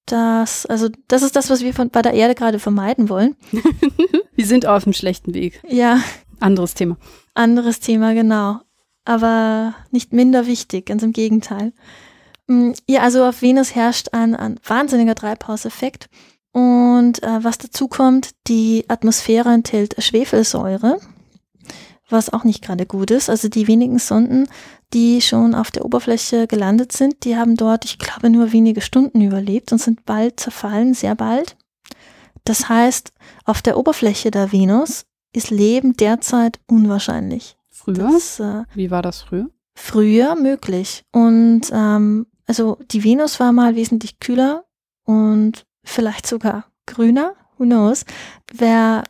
Das, also, das ist das, was wir von, bei der Erde gerade vermeiden wollen. wir sind auf dem schlechten Weg. Ja. Anderes Thema. Anderes Thema, genau. Aber nicht minder wichtig, ganz im Gegenteil. Mm, ja, also auf Venus herrscht ein, ein wahnsinniger Treibhauseffekt. Und äh, was dazu kommt, die Atmosphäre enthält Schwefelsäure, was auch nicht gerade gut ist. Also die wenigen Sonden, die schon auf der Oberfläche gelandet sind, die haben dort, ich glaube, nur wenige Stunden überlebt und sind bald zerfallen, sehr bald. Das heißt, auf der Oberfläche der Venus ist Leben derzeit unwahrscheinlich. Früher? Das, äh, Wie war das früher? Früher möglich. Und ähm, also die Venus war mal wesentlich kühler und vielleicht sogar grüner, who knows, wäre,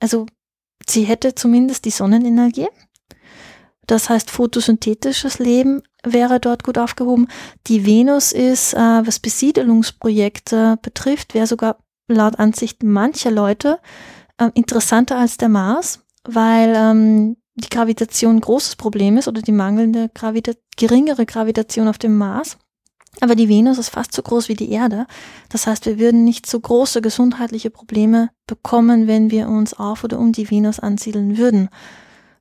also sie hätte zumindest die Sonnenenergie. Das heißt, photosynthetisches Leben wäre dort gut aufgehoben. Die Venus ist, äh, was Besiedelungsprojekte betrifft, wäre sogar laut Ansicht mancher Leute äh, interessanter als der Mars, weil ähm, die Gravitation ein großes Problem ist oder die mangelnde Gravita geringere Gravitation auf dem Mars. Aber die Venus ist fast so groß wie die Erde. Das heißt, wir würden nicht so große gesundheitliche Probleme bekommen, wenn wir uns auf oder um die Venus ansiedeln würden.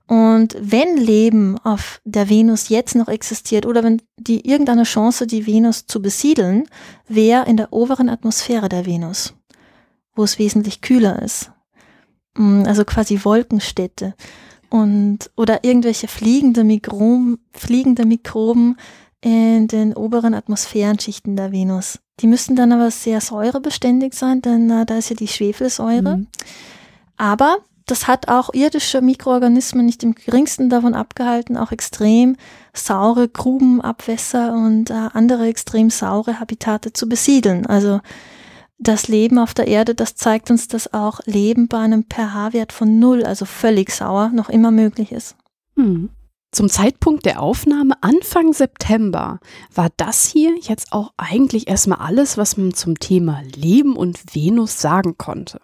Und wenn Leben auf der Venus jetzt noch existiert oder wenn die irgendeine Chance, die Venus zu besiedeln, wäre in der oberen Atmosphäre der Venus, wo es wesentlich kühler ist. Mm, also quasi Wolkenstädte und oder irgendwelche fliegende Mikroben, fliegende Mikroben in den oberen Atmosphärenschichten der Venus. Die müssten dann aber sehr säurebeständig sein, denn äh, da ist ja die Schwefelsäure. Mhm. Aber das hat auch irdische Mikroorganismen nicht im geringsten davon abgehalten, auch extrem saure Grubenabwässer und äh, andere extrem saure Habitate zu besiedeln. Also das Leben auf der Erde, das zeigt uns, dass auch Leben bei einem pH-Wert von null, also völlig sauer, noch immer möglich ist. Hm. Zum Zeitpunkt der Aufnahme Anfang September war das hier jetzt auch eigentlich erstmal alles, was man zum Thema Leben und Venus sagen konnte.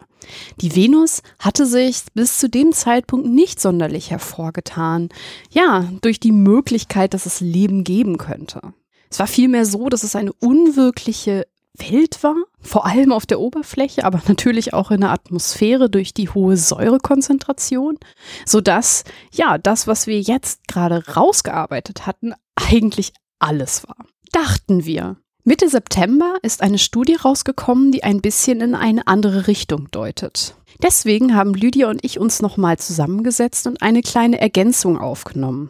Die Venus hatte sich bis zu dem Zeitpunkt nicht sonderlich hervorgetan, ja, durch die Möglichkeit, dass es Leben geben könnte. Es war vielmehr so, dass es eine unwirkliche Welt war, vor allem auf der Oberfläche, aber natürlich auch in der Atmosphäre durch die hohe Säurekonzentration, so dass ja, das, was wir jetzt gerade rausgearbeitet hatten, eigentlich alles war. Dachten wir. Mitte September ist eine Studie rausgekommen, die ein bisschen in eine andere Richtung deutet. Deswegen haben Lydia und ich uns nochmal zusammengesetzt und eine kleine Ergänzung aufgenommen.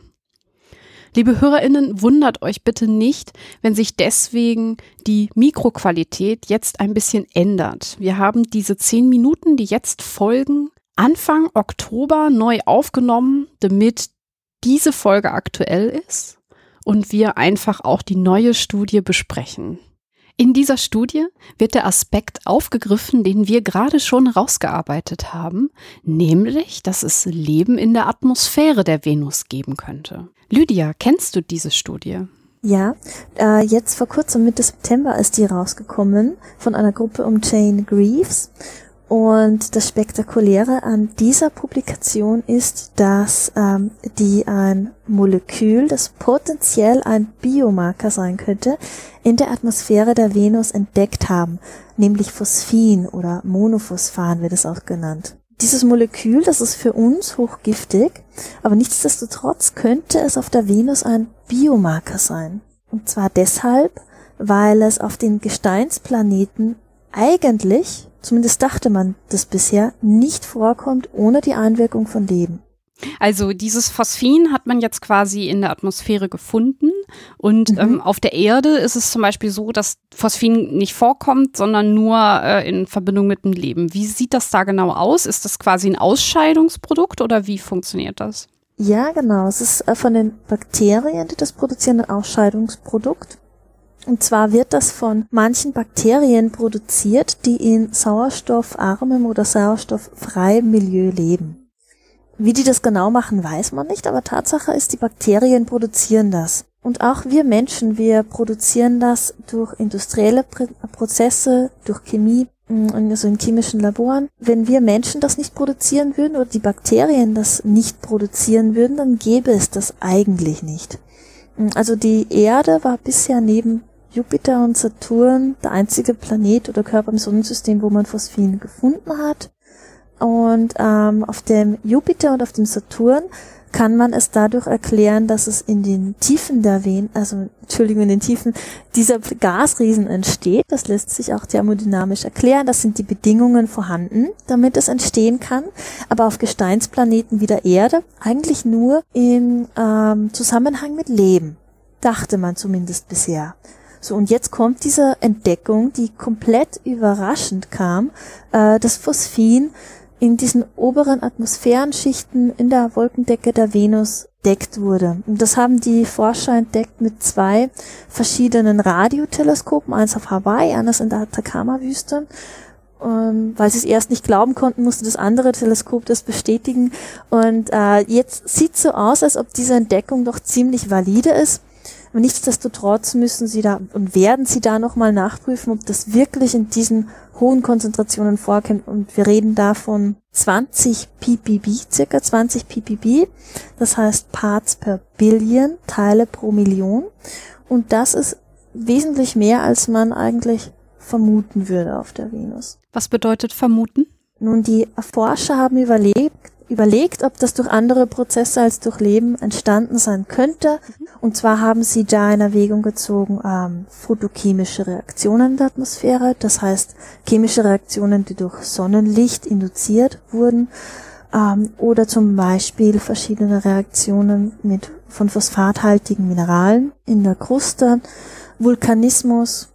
Liebe Hörerinnen, wundert euch bitte nicht, wenn sich deswegen die Mikroqualität jetzt ein bisschen ändert. Wir haben diese zehn Minuten, die jetzt folgen, Anfang Oktober neu aufgenommen, damit diese Folge aktuell ist und wir einfach auch die neue Studie besprechen. In dieser Studie wird der Aspekt aufgegriffen, den wir gerade schon rausgearbeitet haben, nämlich, dass es Leben in der Atmosphäre der Venus geben könnte. Lydia, kennst du diese Studie? Ja, äh, jetzt vor kurzem Mitte September ist die rausgekommen von einer Gruppe um Jane Greaves und das Spektakuläre an dieser Publikation ist, dass ähm, die ein Molekül, das potenziell ein Biomarker sein könnte, in der Atmosphäre der Venus entdeckt haben, nämlich Phosphin oder Monophosphan wird es auch genannt. Dieses Molekül, das ist für uns hochgiftig, aber nichtsdestotrotz könnte es auf der Venus ein Biomarker sein. Und zwar deshalb, weil es auf den Gesteinsplaneten eigentlich zumindest dachte man das bisher, nicht vorkommt ohne die Einwirkung von Leben. Also dieses Phosphin hat man jetzt quasi in der Atmosphäre gefunden und mhm. ähm, auf der Erde ist es zum Beispiel so, dass Phosphin nicht vorkommt, sondern nur äh, in Verbindung mit dem Leben. Wie sieht das da genau aus? Ist das quasi ein Ausscheidungsprodukt oder wie funktioniert das? Ja, genau. Es ist äh, von den Bakterien, die das produzieren, ein Ausscheidungsprodukt. Und zwar wird das von manchen Bakterien produziert, die in sauerstoffarmem oder sauerstofffreiem Milieu leben. Wie die das genau machen, weiß man nicht, aber Tatsache ist, die Bakterien produzieren das. Und auch wir Menschen, wir produzieren das durch industrielle Prozesse, durch Chemie, mm, also in chemischen Laboren. Wenn wir Menschen das nicht produzieren würden oder die Bakterien das nicht produzieren würden, dann gäbe es das eigentlich nicht. Mm, also die Erde war bisher neben Jupiter und Saturn der einzige Planet oder Körper im Sonnensystem, wo man Phosphin gefunden hat. Und ähm, auf dem Jupiter und auf dem Saturn kann man es dadurch erklären, dass es in den Tiefen der Venus, also Entschuldigung, in den Tiefen dieser Gasriesen entsteht. Das lässt sich auch thermodynamisch erklären. Das sind die Bedingungen vorhanden, damit es entstehen kann. Aber auf Gesteinsplaneten wie der Erde eigentlich nur im ähm, Zusammenhang mit Leben, dachte man zumindest bisher. So, und jetzt kommt diese Entdeckung, die komplett überraschend kam, äh, dass Phosphin in diesen oberen Atmosphärenschichten in der Wolkendecke der Venus entdeckt wurde. Und das haben die Forscher entdeckt mit zwei verschiedenen Radioteleskopen, eins auf Hawaii, eines in der Atacama-Wüste. Ähm, weil sie es erst nicht glauben konnten, musste das andere Teleskop das bestätigen. Und äh, jetzt sieht so aus, als ob diese Entdeckung doch ziemlich valide ist Nichtsdestotrotz müssen Sie da und werden Sie da nochmal nachprüfen, ob das wirklich in diesen hohen Konzentrationen vorkommt. Und wir reden da von 20 ppb, circa 20 ppb. Das heißt Parts per Billion, Teile pro Million. Und das ist wesentlich mehr, als man eigentlich vermuten würde auf der Venus. Was bedeutet vermuten? Nun, die Forscher haben überlegt, überlegt, ob das durch andere Prozesse als durch Leben entstanden sein könnte. Mhm. Und zwar haben sie da in Erwägung gezogen ähm, photochemische Reaktionen in der Atmosphäre, das heißt chemische Reaktionen, die durch Sonnenlicht induziert wurden, ähm, oder zum Beispiel verschiedene Reaktionen mit von phosphathaltigen Mineralen in der Kruste, Vulkanismus,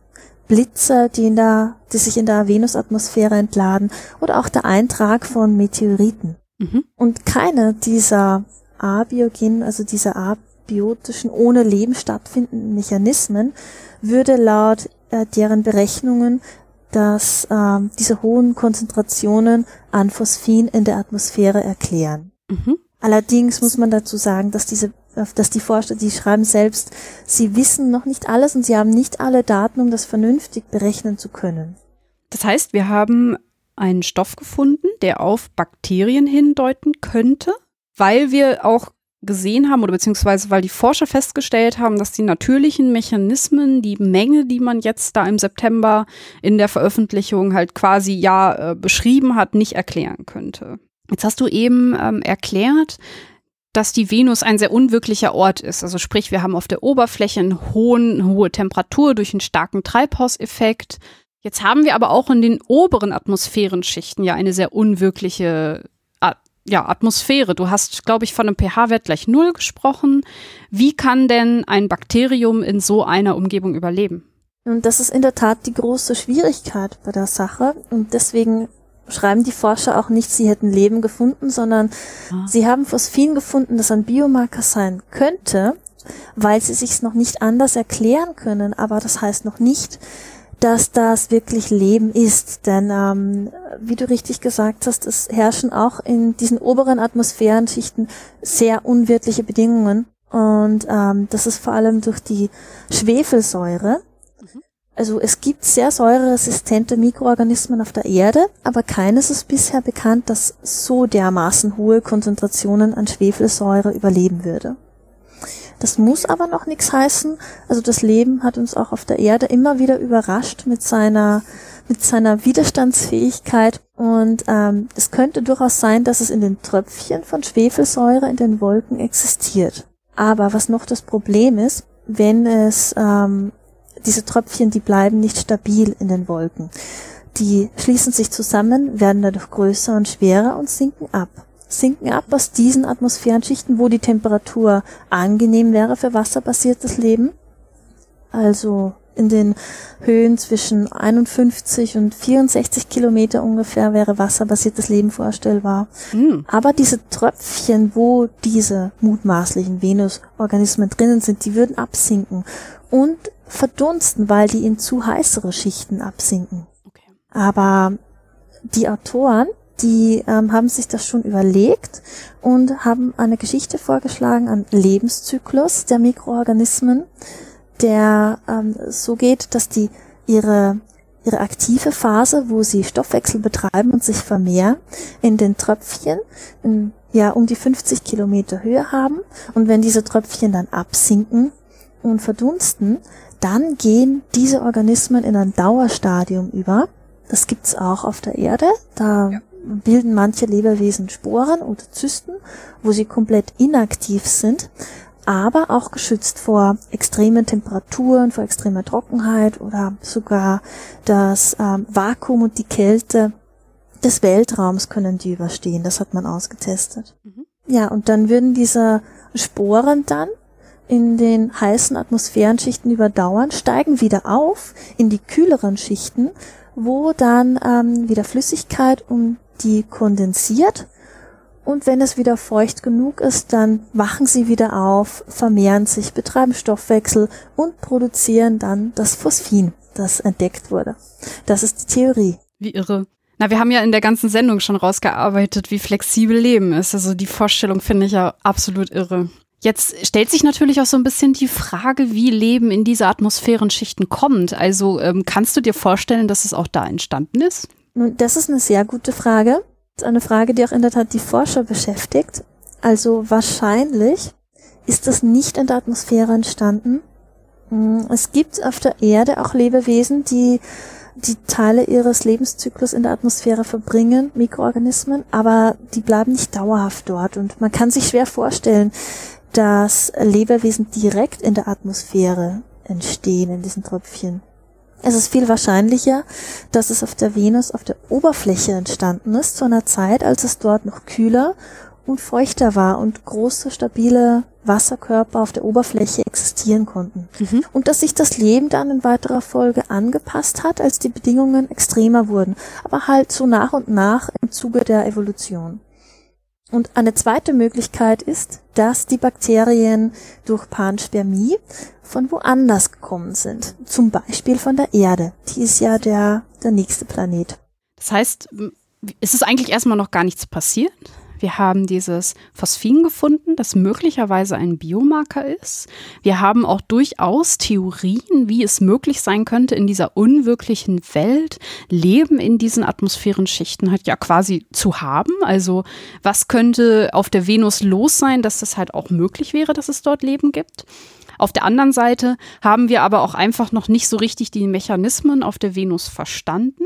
Blitze, die, in der, die sich in der Venusatmosphäre entladen oder auch der Eintrag von Meteoriten. Mhm. Und keine dieser abiogen, also dieser abiotischen, ohne Leben stattfindenden Mechanismen würde laut äh, deren Berechnungen dass äh, diese hohen Konzentrationen an Phosphin in der Atmosphäre erklären. Mhm. Allerdings muss man dazu sagen, dass diese dass die Forscher, die schreiben selbst, sie wissen noch nicht alles und sie haben nicht alle Daten, um das vernünftig berechnen zu können. Das heißt, wir haben einen Stoff gefunden, der auf Bakterien hindeuten könnte, weil wir auch gesehen haben oder beziehungsweise weil die Forscher festgestellt haben, dass die natürlichen Mechanismen, die Menge, die man jetzt da im September in der Veröffentlichung halt quasi ja äh, beschrieben hat, nicht erklären könnte. Jetzt hast du eben ähm, erklärt, dass die Venus ein sehr unwirklicher Ort ist. Also sprich, wir haben auf der Oberfläche eine, hohe Temperatur durch einen starken Treibhauseffekt. Jetzt haben wir aber auch in den oberen Atmosphärenschichten ja eine sehr unwirkliche ja, Atmosphäre. Du hast, glaube ich, von einem pH-Wert gleich null gesprochen. Wie kann denn ein Bakterium in so einer Umgebung überleben? Und das ist in der Tat die große Schwierigkeit bei der Sache. Und deswegen schreiben die Forscher auch nicht, sie hätten Leben gefunden, sondern ah. sie haben Phosphin gefunden, das ein Biomarker sein könnte, weil sie sich noch nicht anders erklären können. Aber das heißt noch nicht, dass das wirklich Leben ist. Denn ähm, wie du richtig gesagt hast, es herrschen auch in diesen oberen Atmosphärenschichten sehr unwirtliche Bedingungen. Und ähm, das ist vor allem durch die Schwefelsäure, also es gibt sehr säureresistente Mikroorganismen auf der Erde, aber keines ist bisher bekannt, das so dermaßen hohe Konzentrationen an Schwefelsäure überleben würde. Das muss aber noch nichts heißen. Also das Leben hat uns auch auf der Erde immer wieder überrascht mit seiner mit seiner Widerstandsfähigkeit und ähm, es könnte durchaus sein, dass es in den Tröpfchen von Schwefelsäure in den Wolken existiert. Aber was noch das Problem ist, wenn es ähm, diese Tröpfchen, die bleiben nicht stabil in den Wolken. Die schließen sich zusammen, werden dadurch größer und schwerer und sinken ab. Sinken ab aus diesen Atmosphärenschichten, wo die Temperatur angenehm wäre für wasserbasiertes Leben. Also in den Höhen zwischen 51 und 64 Kilometer ungefähr wäre wasserbasiertes Leben vorstellbar. Mhm. Aber diese Tröpfchen, wo diese mutmaßlichen Venusorganismen drinnen sind, die würden absinken. Und verdunsten, weil die in zu heißere Schichten absinken. Okay. Aber die Autoren, die ähm, haben sich das schon überlegt und haben eine Geschichte vorgeschlagen, einen Lebenszyklus der Mikroorganismen, der ähm, so geht, dass die ihre ihre aktive Phase, wo sie Stoffwechsel betreiben und sich vermehren, in den Tröpfchen in, ja um die 50 Kilometer Höhe haben und wenn diese Tröpfchen dann absinken und verdunsten, dann gehen diese Organismen in ein Dauerstadium über. Das gibt's auch auf der Erde. Da ja. Bilden manche Lebewesen Sporen oder Zysten, wo sie komplett inaktiv sind, aber auch geschützt vor extremen Temperaturen, vor extremer Trockenheit oder sogar das ähm, Vakuum und die Kälte des Weltraums können die überstehen. Das hat man ausgetestet. Mhm. Ja, und dann würden diese Sporen dann in den heißen Atmosphärenschichten überdauern, steigen wieder auf in die kühleren Schichten, wo dann ähm, wieder Flüssigkeit um die kondensiert. Und wenn es wieder feucht genug ist, dann wachen sie wieder auf, vermehren sich, betreiben Stoffwechsel und produzieren dann das Phosphin, das entdeckt wurde. Das ist die Theorie. Wie irre. Na, wir haben ja in der ganzen Sendung schon rausgearbeitet, wie flexibel Leben ist. Also die Vorstellung finde ich ja absolut irre. Jetzt stellt sich natürlich auch so ein bisschen die Frage, wie Leben in diese Atmosphärenschichten kommt. Also ähm, kannst du dir vorstellen, dass es auch da entstanden ist? Nun, das ist eine sehr gute Frage. Das ist eine Frage, die auch in der Tat die Forscher beschäftigt. Also wahrscheinlich ist das nicht in der Atmosphäre entstanden. Hm, es gibt auf der Erde auch Lebewesen, die die Teile ihres Lebenszyklus in der Atmosphäre verbringen, Mikroorganismen, aber die bleiben nicht dauerhaft dort. Und man kann sich schwer vorstellen, dass Lebewesen direkt in der Atmosphäre entstehen, in diesen Tröpfchen. Es ist viel wahrscheinlicher, dass es auf der Venus auf der Oberfläche entstanden ist, zu einer Zeit, als es dort noch kühler und feuchter war und große, stabile Wasserkörper auf der Oberfläche existieren konnten. Mhm. Und dass sich das Leben dann in weiterer Folge angepasst hat, als die Bedingungen extremer wurden, aber halt so nach und nach im Zuge der Evolution. Und eine zweite Möglichkeit ist, dass die Bakterien durch Panspermie von woanders gekommen sind. Zum Beispiel von der Erde. Die ist ja der, der nächste Planet. Das heißt, ist es eigentlich erstmal noch gar nichts passiert? Wir haben dieses Phosphin gefunden, das möglicherweise ein Biomarker ist. Wir haben auch durchaus Theorien, wie es möglich sein könnte, in dieser unwirklichen Welt Leben in diesen Atmosphärenschichten halt ja quasi zu haben. Also was könnte auf der Venus los sein, dass das halt auch möglich wäre, dass es dort Leben gibt? Auf der anderen Seite haben wir aber auch einfach noch nicht so richtig die Mechanismen auf der Venus verstanden.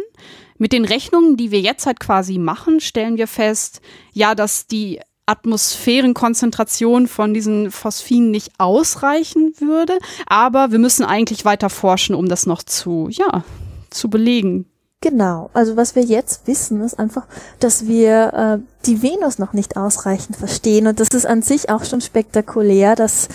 Mit den Rechnungen, die wir jetzt halt quasi machen, stellen wir fest, ja, dass die Atmosphärenkonzentration von diesen Phosphinen nicht ausreichen würde, aber wir müssen eigentlich weiter forschen, um das noch zu, ja, zu belegen. Genau, also was wir jetzt wissen, ist einfach, dass wir äh, die Venus noch nicht ausreichend verstehen. Und das ist an sich auch schon spektakulär, dass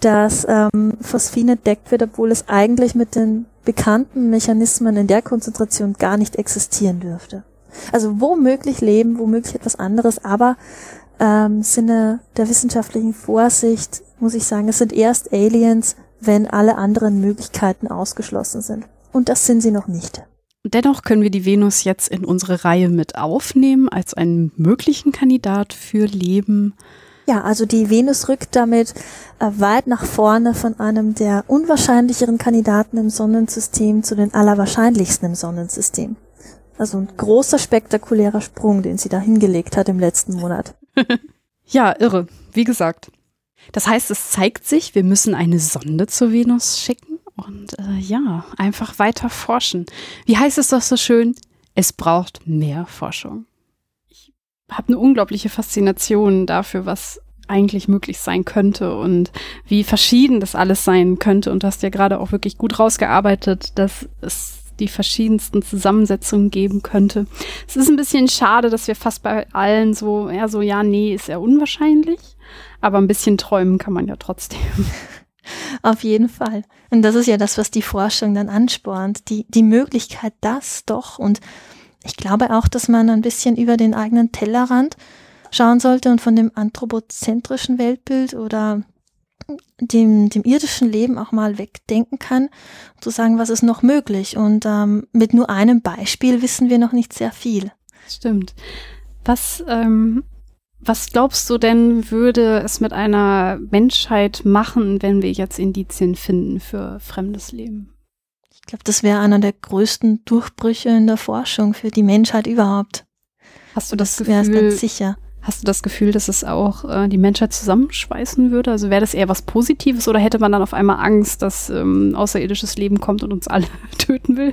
dass ähm, Phosphin entdeckt wird, obwohl es eigentlich mit den bekannten Mechanismen in der Konzentration gar nicht existieren dürfte. Also womöglich Leben, womöglich etwas anderes, aber ähm, Sinne der wissenschaftlichen Vorsicht muss ich sagen, es sind erst Aliens, wenn alle anderen Möglichkeiten ausgeschlossen sind. Und das sind sie noch nicht. Dennoch können wir die Venus jetzt in unsere Reihe mit aufnehmen als einen möglichen Kandidat für Leben. Ja, also die Venus rückt damit äh, weit nach vorne von einem der unwahrscheinlicheren Kandidaten im Sonnensystem zu den allerwahrscheinlichsten im Sonnensystem. Also ein großer spektakulärer Sprung, den sie da hingelegt hat im letzten Monat. ja, irre. Wie gesagt. Das heißt, es zeigt sich, wir müssen eine Sonde zur Venus schicken und äh, ja, einfach weiter forschen. Wie heißt es doch so schön? Es braucht mehr Forschung habe eine unglaubliche Faszination dafür, was eigentlich möglich sein könnte und wie verschieden das alles sein könnte. Und du hast ja gerade auch wirklich gut rausgearbeitet, dass es die verschiedensten Zusammensetzungen geben könnte. Es ist ein bisschen schade, dass wir fast bei allen so, ja, so, ja, nee, ist ja unwahrscheinlich. Aber ein bisschen träumen kann man ja trotzdem. Auf jeden Fall. Und das ist ja das, was die Forschung dann anspornt. Die, die Möglichkeit, das doch und ich glaube auch, dass man ein bisschen über den eigenen Tellerrand schauen sollte und von dem anthropozentrischen Weltbild oder dem, dem irdischen Leben auch mal wegdenken kann, um zu sagen, was ist noch möglich. Und ähm, mit nur einem Beispiel wissen wir noch nicht sehr viel. Stimmt. Was, ähm, was glaubst du denn, würde es mit einer Menschheit machen, wenn wir jetzt Indizien finden für fremdes Leben? Ich glaube, das wäre einer der größten Durchbrüche in der Forschung für die Menschheit überhaupt. Hast du das, das Gefühl? Ganz sicher. Hast du das Gefühl, dass es auch äh, die Menschheit zusammenschweißen würde? Also wäre das eher was Positives oder hätte man dann auf einmal Angst, dass ähm, außerirdisches Leben kommt und uns alle töten will?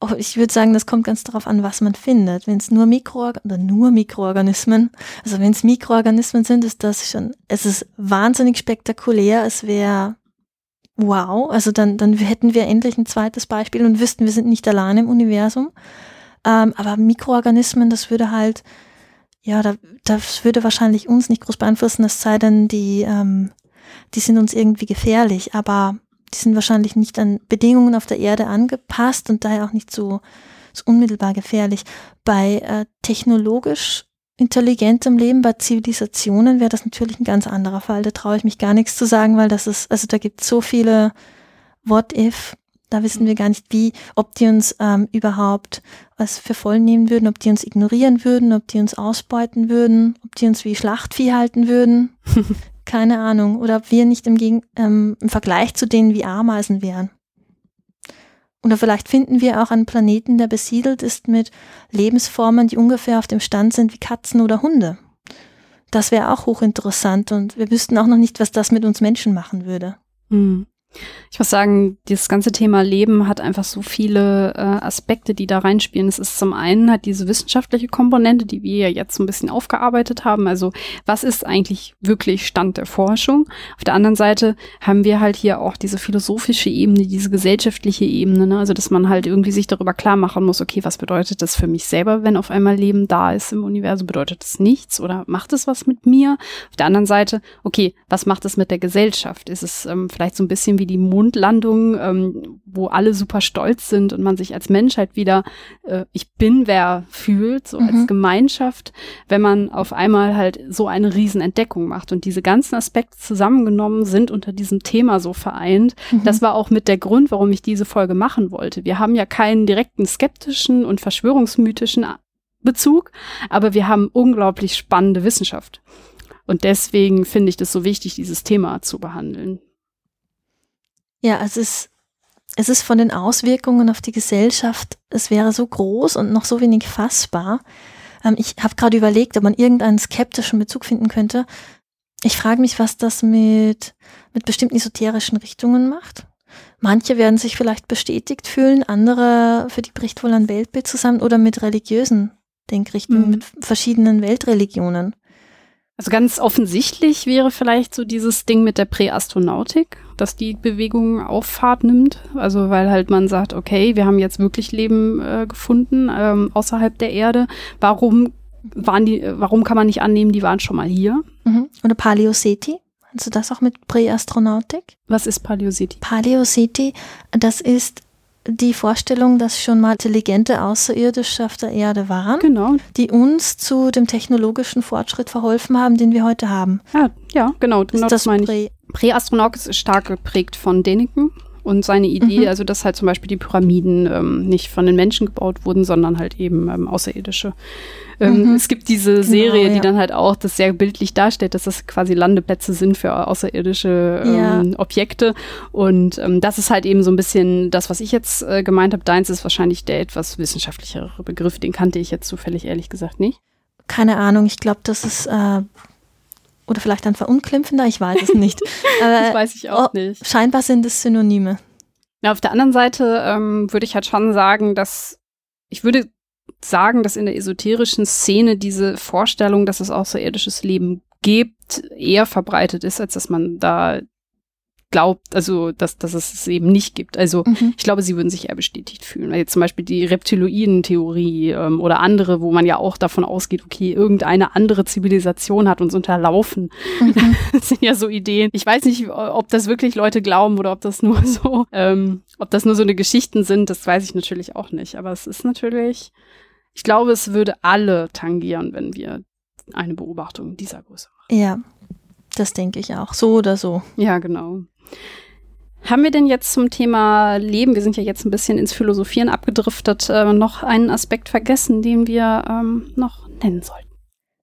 Oh, ich würde sagen, das kommt ganz darauf an, was man findet. Wenn es nur Mikro oder nur Mikroorganismen, also wenn es Mikroorganismen sind, ist das schon, es ist wahnsinnig spektakulär. Es wäre wow, also dann, dann hätten wir endlich ein zweites Beispiel und wüssten, wir sind nicht allein im Universum. Ähm, aber Mikroorganismen, das würde halt, ja, da, das würde wahrscheinlich uns nicht groß beeinflussen, es sei denn, die, ähm, die sind uns irgendwie gefährlich, aber die sind wahrscheinlich nicht an Bedingungen auf der Erde angepasst und daher auch nicht so, so unmittelbar gefährlich. Bei äh, technologisch intelligentem Leben, bei Zivilisationen wäre das natürlich ein ganz anderer Fall. Da traue ich mich gar nichts zu sagen, weil das ist, also da gibt es so viele What if, da wissen wir gar nicht, wie, ob die uns ähm, überhaupt was für voll nehmen würden, ob die uns ignorieren würden, ob die uns ausbeuten würden, ob die uns wie Schlachtvieh halten würden. keine Ahnung. Oder ob wir nicht im, Gegen ähm, im Vergleich zu denen wie Ameisen wären. Oder vielleicht finden wir auch einen Planeten, der besiedelt ist mit Lebensformen, die ungefähr auf dem Stand sind wie Katzen oder Hunde. Das wäre auch hochinteressant und wir wüssten auch noch nicht, was das mit uns Menschen machen würde. Hm. Ich muss sagen, dieses ganze Thema Leben hat einfach so viele äh, Aspekte, die da reinspielen. Es ist zum einen halt diese wissenschaftliche Komponente, die wir ja jetzt so ein bisschen aufgearbeitet haben. Also was ist eigentlich wirklich Stand der Forschung? Auf der anderen Seite haben wir halt hier auch diese philosophische Ebene, diese gesellschaftliche Ebene. Ne? Also dass man halt irgendwie sich darüber klar machen muss, okay, was bedeutet das für mich selber, wenn auf einmal Leben da ist im Universum? Bedeutet das nichts oder macht es was mit mir? Auf der anderen Seite, okay, was macht es mit der Gesellschaft? Ist es ähm, vielleicht so ein bisschen wie die Mondlandung, ähm, wo alle super stolz sind und man sich als Menschheit wieder äh, ich bin wer fühlt, so mhm. als Gemeinschaft, wenn man auf einmal halt so eine Riesenentdeckung macht und diese ganzen Aspekte zusammengenommen sind unter diesem Thema so vereint. Mhm. Das war auch mit der Grund, warum ich diese Folge machen wollte. Wir haben ja keinen direkten skeptischen und verschwörungsmythischen Bezug, aber wir haben unglaublich spannende Wissenschaft. Und deswegen finde ich das so wichtig, dieses Thema zu behandeln. Ja, es ist, es ist von den Auswirkungen auf die Gesellschaft, es wäre so groß und noch so wenig fassbar. Ähm, ich habe gerade überlegt, ob man irgendeinen skeptischen Bezug finden könnte. Ich frage mich, was das mit, mit bestimmten esoterischen Richtungen macht. Manche werden sich vielleicht bestätigt fühlen, andere, für die bricht wohl ein Weltbild zusammen oder mit religiösen Denkrichtungen, mhm. mit verschiedenen Weltreligionen. Also ganz offensichtlich wäre vielleicht so dieses Ding mit der Präastronautik, dass die Bewegung Auffahrt nimmt. Also weil halt man sagt, okay, wir haben jetzt wirklich Leben äh, gefunden ähm, außerhalb der Erde. Warum waren die, warum kann man nicht annehmen, die waren schon mal hier? Mhm. Oder Paleoseti? Kannst du das auch mit Präastronautik? Was ist Paleoseti? Paleoseti, das ist die Vorstellung, dass schon mal intelligente Außerirdische auf der Erde waren, genau. die uns zu dem technologischen Fortschritt verholfen haben, den wir heute haben. Ja, ja genau, genau das, das meine ich. Präastronaut ist stark geprägt von Däniken und seine Idee, mhm. also dass halt zum Beispiel die Pyramiden ähm, nicht von den Menschen gebaut wurden, sondern halt eben ähm, außerirdische. Ähm, mhm. Es gibt diese genau, Serie, ja. die dann halt auch das sehr bildlich darstellt, dass das quasi Landeplätze sind für außerirdische ähm, ja. Objekte. Und ähm, das ist halt eben so ein bisschen das, was ich jetzt äh, gemeint habe. Deins ist wahrscheinlich der etwas wissenschaftlichere Begriff. Den kannte ich jetzt zufällig ehrlich gesagt nicht. Keine Ahnung, ich glaube, das ist äh, oder vielleicht ein verunglimpfender, ich weiß es nicht. das weiß ich auch oh, nicht. Scheinbar sind es Synonyme. Ja, auf der anderen Seite ähm, würde ich halt schon sagen, dass ich würde sagen, dass in der esoterischen Szene diese Vorstellung, dass es außerirdisches Leben gibt, eher verbreitet ist, als dass man da glaubt, also dass, dass es es eben nicht gibt. Also mhm. ich glaube, sie würden sich eher bestätigt fühlen. Weil jetzt zum Beispiel die Reptiloiden-Theorie ähm, oder andere, wo man ja auch davon ausgeht, okay, irgendeine andere Zivilisation hat uns unterlaufen. Mhm. das sind ja so Ideen. Ich weiß nicht, ob das wirklich Leute glauben oder ob das nur so, ähm, ob das nur so eine Geschichten sind, das weiß ich natürlich auch nicht. Aber es ist natürlich, ich glaube, es würde alle tangieren, wenn wir eine Beobachtung dieser Größe machen. Ja, das denke ich auch. So oder so. Ja, genau. Haben wir denn jetzt zum Thema Leben, wir sind ja jetzt ein bisschen ins Philosophieren abgedriftet, äh, noch einen Aspekt vergessen, den wir ähm, noch nennen sollten?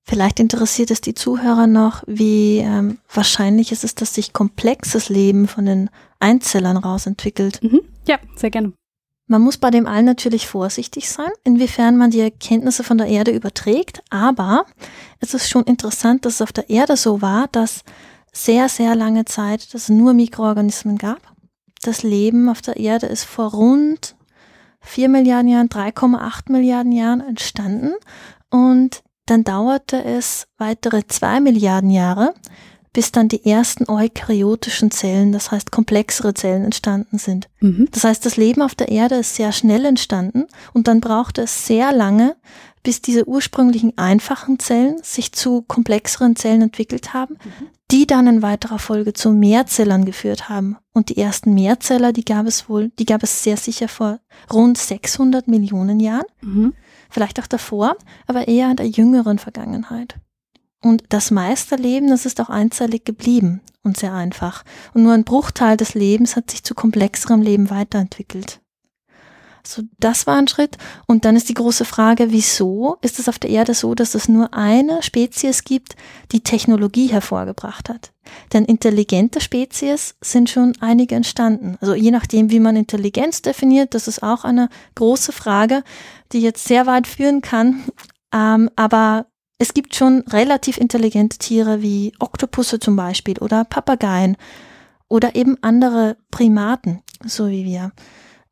Vielleicht interessiert es die Zuhörer noch, wie ähm, wahrscheinlich ist es, dass sich komplexes Leben von den Einzellern rausentwickelt. Mhm. Ja, sehr gerne. Man muss bei dem allen natürlich vorsichtig sein, inwiefern man die Erkenntnisse von der Erde überträgt, aber es ist schon interessant, dass es auf der Erde so war, dass sehr, sehr lange Zeit, dass es nur Mikroorganismen gab. Das Leben auf der Erde ist vor rund 4 Milliarden Jahren, 3,8 Milliarden Jahren entstanden und dann dauerte es weitere 2 Milliarden Jahre, bis dann die ersten eukaryotischen Zellen, das heißt komplexere Zellen entstanden sind. Mhm. Das heißt, das Leben auf der Erde ist sehr schnell entstanden und dann brauchte es sehr lange, bis diese ursprünglichen einfachen Zellen sich zu komplexeren Zellen entwickelt haben, mhm. die dann in weiterer Folge zu Mehrzellern geführt haben. Und die ersten Mehrzeller, die gab es wohl, die gab es sehr sicher vor rund 600 Millionen Jahren, mhm. vielleicht auch davor, aber eher in der jüngeren Vergangenheit. Und das meiste Leben, das ist auch einzellig geblieben und sehr einfach. Und nur ein Bruchteil des Lebens hat sich zu komplexerem Leben weiterentwickelt. So, das war ein Schritt. Und dann ist die große Frage, wieso ist es auf der Erde so, dass es nur eine Spezies gibt, die Technologie hervorgebracht hat? Denn intelligente Spezies sind schon einige entstanden. Also je nachdem, wie man Intelligenz definiert, das ist auch eine große Frage, die jetzt sehr weit führen kann. Ähm, aber es gibt schon relativ intelligente Tiere wie Oktopusse zum Beispiel oder Papageien oder eben andere Primaten, so wie wir.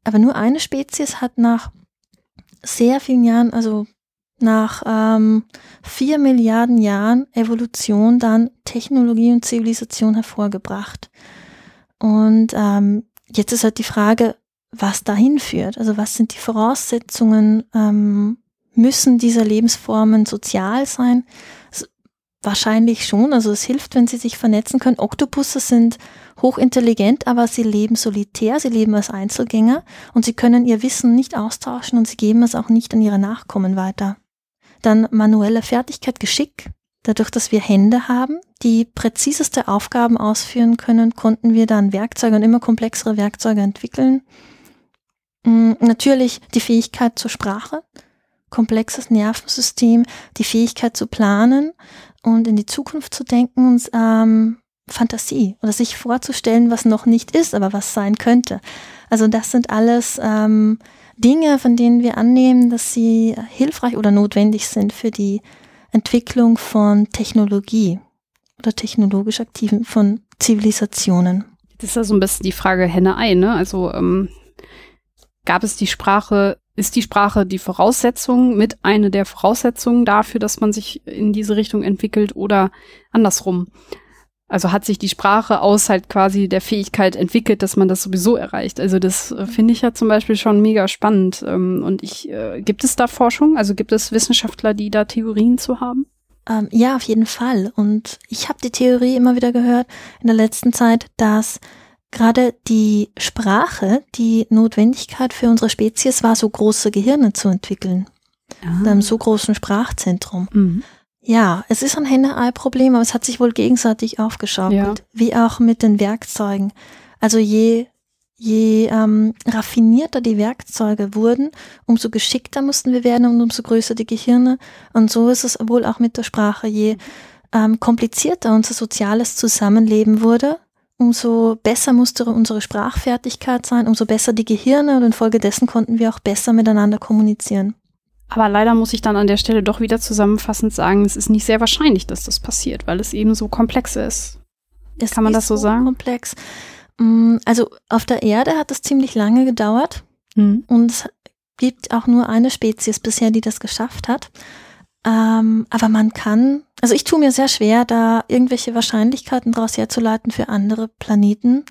Aber nur eine Spezies hat nach sehr vielen Jahren, also nach ähm, vier Milliarden Jahren Evolution dann Technologie und Zivilisation hervorgebracht. Und ähm, jetzt ist halt die Frage, was dahin führt. Also was sind die Voraussetzungen? Ähm, müssen diese Lebensformen sozial sein? Wahrscheinlich schon. Also es hilft, wenn sie sich vernetzen können. Oktopusse sind hochintelligent, aber sie leben solitär, sie leben als Einzelgänger und sie können ihr Wissen nicht austauschen und sie geben es auch nicht an ihre Nachkommen weiter. Dann manuelle Fertigkeit, Geschick. Dadurch, dass wir Hände haben, die präziseste Aufgaben ausführen können, konnten wir dann Werkzeuge und immer komplexere Werkzeuge entwickeln. Mm, natürlich die Fähigkeit zur Sprache, komplexes Nervensystem, die Fähigkeit zu planen und in die Zukunft zu denken und ähm, Fantasie oder sich vorzustellen, was noch nicht ist, aber was sein könnte. Also das sind alles ähm, Dinge, von denen wir annehmen, dass sie hilfreich oder notwendig sind für die Entwicklung von Technologie oder technologisch aktiven von Zivilisationen. Das ist ja so ein bisschen die Frage Henne-Ei, ne? Also ähm, gab es die Sprache, ist die Sprache die Voraussetzung mit eine der Voraussetzungen dafür, dass man sich in diese Richtung entwickelt oder andersrum? Also hat sich die Sprache aus halt quasi der Fähigkeit entwickelt, dass man das sowieso erreicht. Also das äh, finde ich ja zum Beispiel schon mega spannend. Ähm, und ich, äh, gibt es da Forschung? Also gibt es Wissenschaftler, die da Theorien zu haben? Ähm, ja, auf jeden Fall. Und ich habe die Theorie immer wieder gehört in der letzten Zeit, dass gerade die Sprache die Notwendigkeit für unsere Spezies war, so große Gehirne zu entwickeln. Ah. In einem so großen Sprachzentrum. Mhm. Ja, es ist ein Henne-Ei-Problem, aber es hat sich wohl gegenseitig aufgeschaukelt, ja. wie auch mit den Werkzeugen. Also je, je ähm, raffinierter die Werkzeuge wurden, umso geschickter mussten wir werden und umso größer die Gehirne. Und so ist es wohl auch mit der Sprache. Je ähm, komplizierter unser soziales Zusammenleben wurde, umso besser musste unsere Sprachfertigkeit sein, umso besser die Gehirne und infolgedessen konnten wir auch besser miteinander kommunizieren. Aber leider muss ich dann an der Stelle doch wieder zusammenfassend sagen, es ist nicht sehr wahrscheinlich, dass das passiert, weil es eben so komplex ist. Es Kann man das so sagen? Komplex. Mm, also auf der Erde hat es ziemlich lange gedauert hm. und es gibt auch nur eine Spezies bisher, die das geschafft hat. Ähm, aber man kann, also ich tue mir sehr schwer, da irgendwelche Wahrscheinlichkeiten daraus herzuleiten für andere Planeten,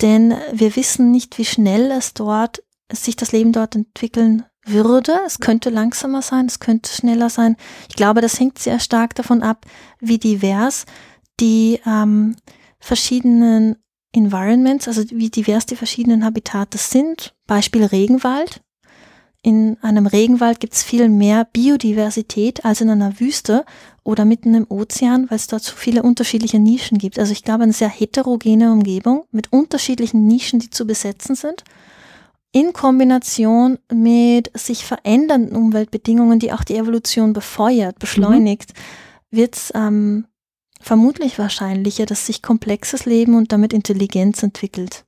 denn wir wissen nicht, wie schnell es dort, sich das Leben dort entwickeln würde. Es könnte langsamer sein, es könnte schneller sein. Ich glaube, das hängt sehr stark davon ab, wie divers die ähm, verschiedenen Environments, also wie divers die verschiedenen Habitate sind. Beispiel Regenwald. In einem Regenwald gibt es viel mehr Biodiversität als in einer Wüste oder mitten im Ozean, weil es dort so viele unterschiedliche Nischen gibt. Also ich glaube, eine sehr heterogene Umgebung mit unterschiedlichen Nischen, die zu besetzen sind in Kombination mit sich verändernden Umweltbedingungen, die auch die Evolution befeuert, beschleunigt, mhm. wird es ähm, vermutlich wahrscheinlicher, dass sich komplexes Leben und damit Intelligenz entwickelt.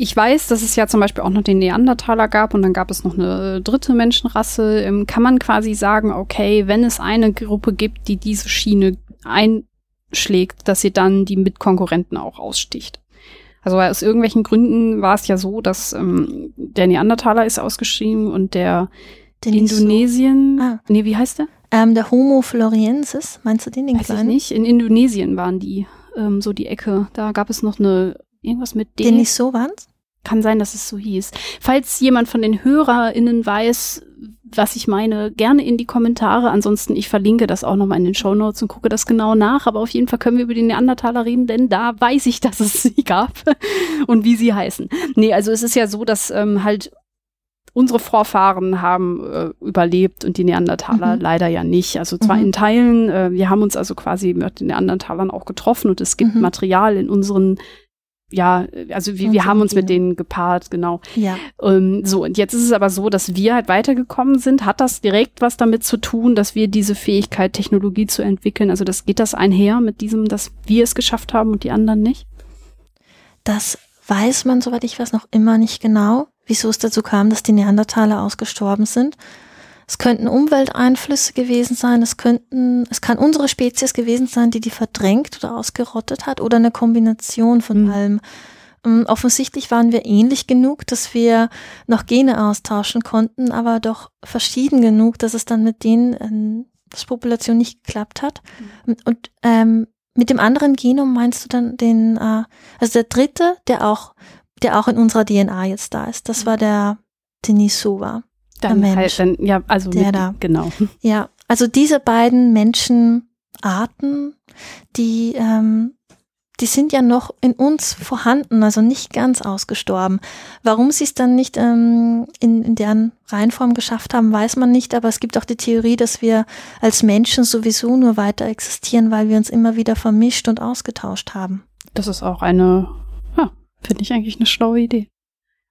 Ich weiß, dass es ja zum Beispiel auch noch den Neandertaler gab und dann gab es noch eine dritte Menschenrasse. Ähm, kann man quasi sagen, okay, wenn es eine Gruppe gibt, die diese Schiene einschlägt, dass sie dann die Mitkonkurrenten auch aussticht? Also aus irgendwelchen Gründen war es ja so, dass ähm, der Neandertaler ist ausgeschrieben und der Deniso. Indonesien. Ah. Nee, wie heißt der? Ähm, der Homo floriensis, meinst du den, den Weiß kleinen? Ich nicht. In Indonesien waren die, ähm, so die Ecke. Da gab es noch eine, irgendwas mit D. Denisovans? Kann sein, dass es so hieß. Falls jemand von den HörerInnen weiß, was ich meine, gerne in die Kommentare. Ansonsten, ich verlinke das auch nochmal in den Show Notes und gucke das genau nach. Aber auf jeden Fall können wir über die Neandertaler reden, denn da weiß ich, dass es sie gab und wie sie heißen. Nee, also es ist ja so, dass ähm, halt unsere Vorfahren haben äh, überlebt und die Neandertaler mhm. leider ja nicht. Also zwar mhm. in Teilen, äh, wir haben uns also quasi mit den Neandertalern auch getroffen und es gibt mhm. Material in unseren ja, also wir, wir haben uns mit denen gepaart, genau. Ja. Ähm, so, und jetzt ist es aber so, dass wir halt weitergekommen sind. Hat das direkt was damit zu tun, dass wir diese Fähigkeit, Technologie zu entwickeln? Also das geht das einher mit diesem, dass wir es geschafft haben und die anderen nicht? Das weiß man, soweit ich weiß, noch immer nicht genau, wieso es dazu kam, dass die Neandertaler ausgestorben sind. Es könnten Umwelteinflüsse gewesen sein, es könnten, es kann unsere Spezies gewesen sein, die die verdrängt oder ausgerottet hat oder eine Kombination von mhm. allem. Ähm, offensichtlich waren wir ähnlich genug, dass wir noch Gene austauschen konnten, aber doch verschieden genug, dass es dann mit denen ähm, das Population nicht geklappt hat. Mhm. Und ähm, mit dem anderen Genom meinst du dann den, äh, also der dritte, der auch, der auch in unserer DNA jetzt da ist. Das war der Denisova. Dann Mensch, halt, dann, ja, also der mit, da. genau. Ja, also diese beiden Menschenarten, die, ähm, die sind ja noch in uns vorhanden, also nicht ganz ausgestorben. Warum sie es dann nicht ähm, in, in deren Reihenform geschafft haben, weiß man nicht, aber es gibt auch die Theorie, dass wir als Menschen sowieso nur weiter existieren, weil wir uns immer wieder vermischt und ausgetauscht haben. Das ist auch eine, ja, finde ich eigentlich eine schlaue Idee.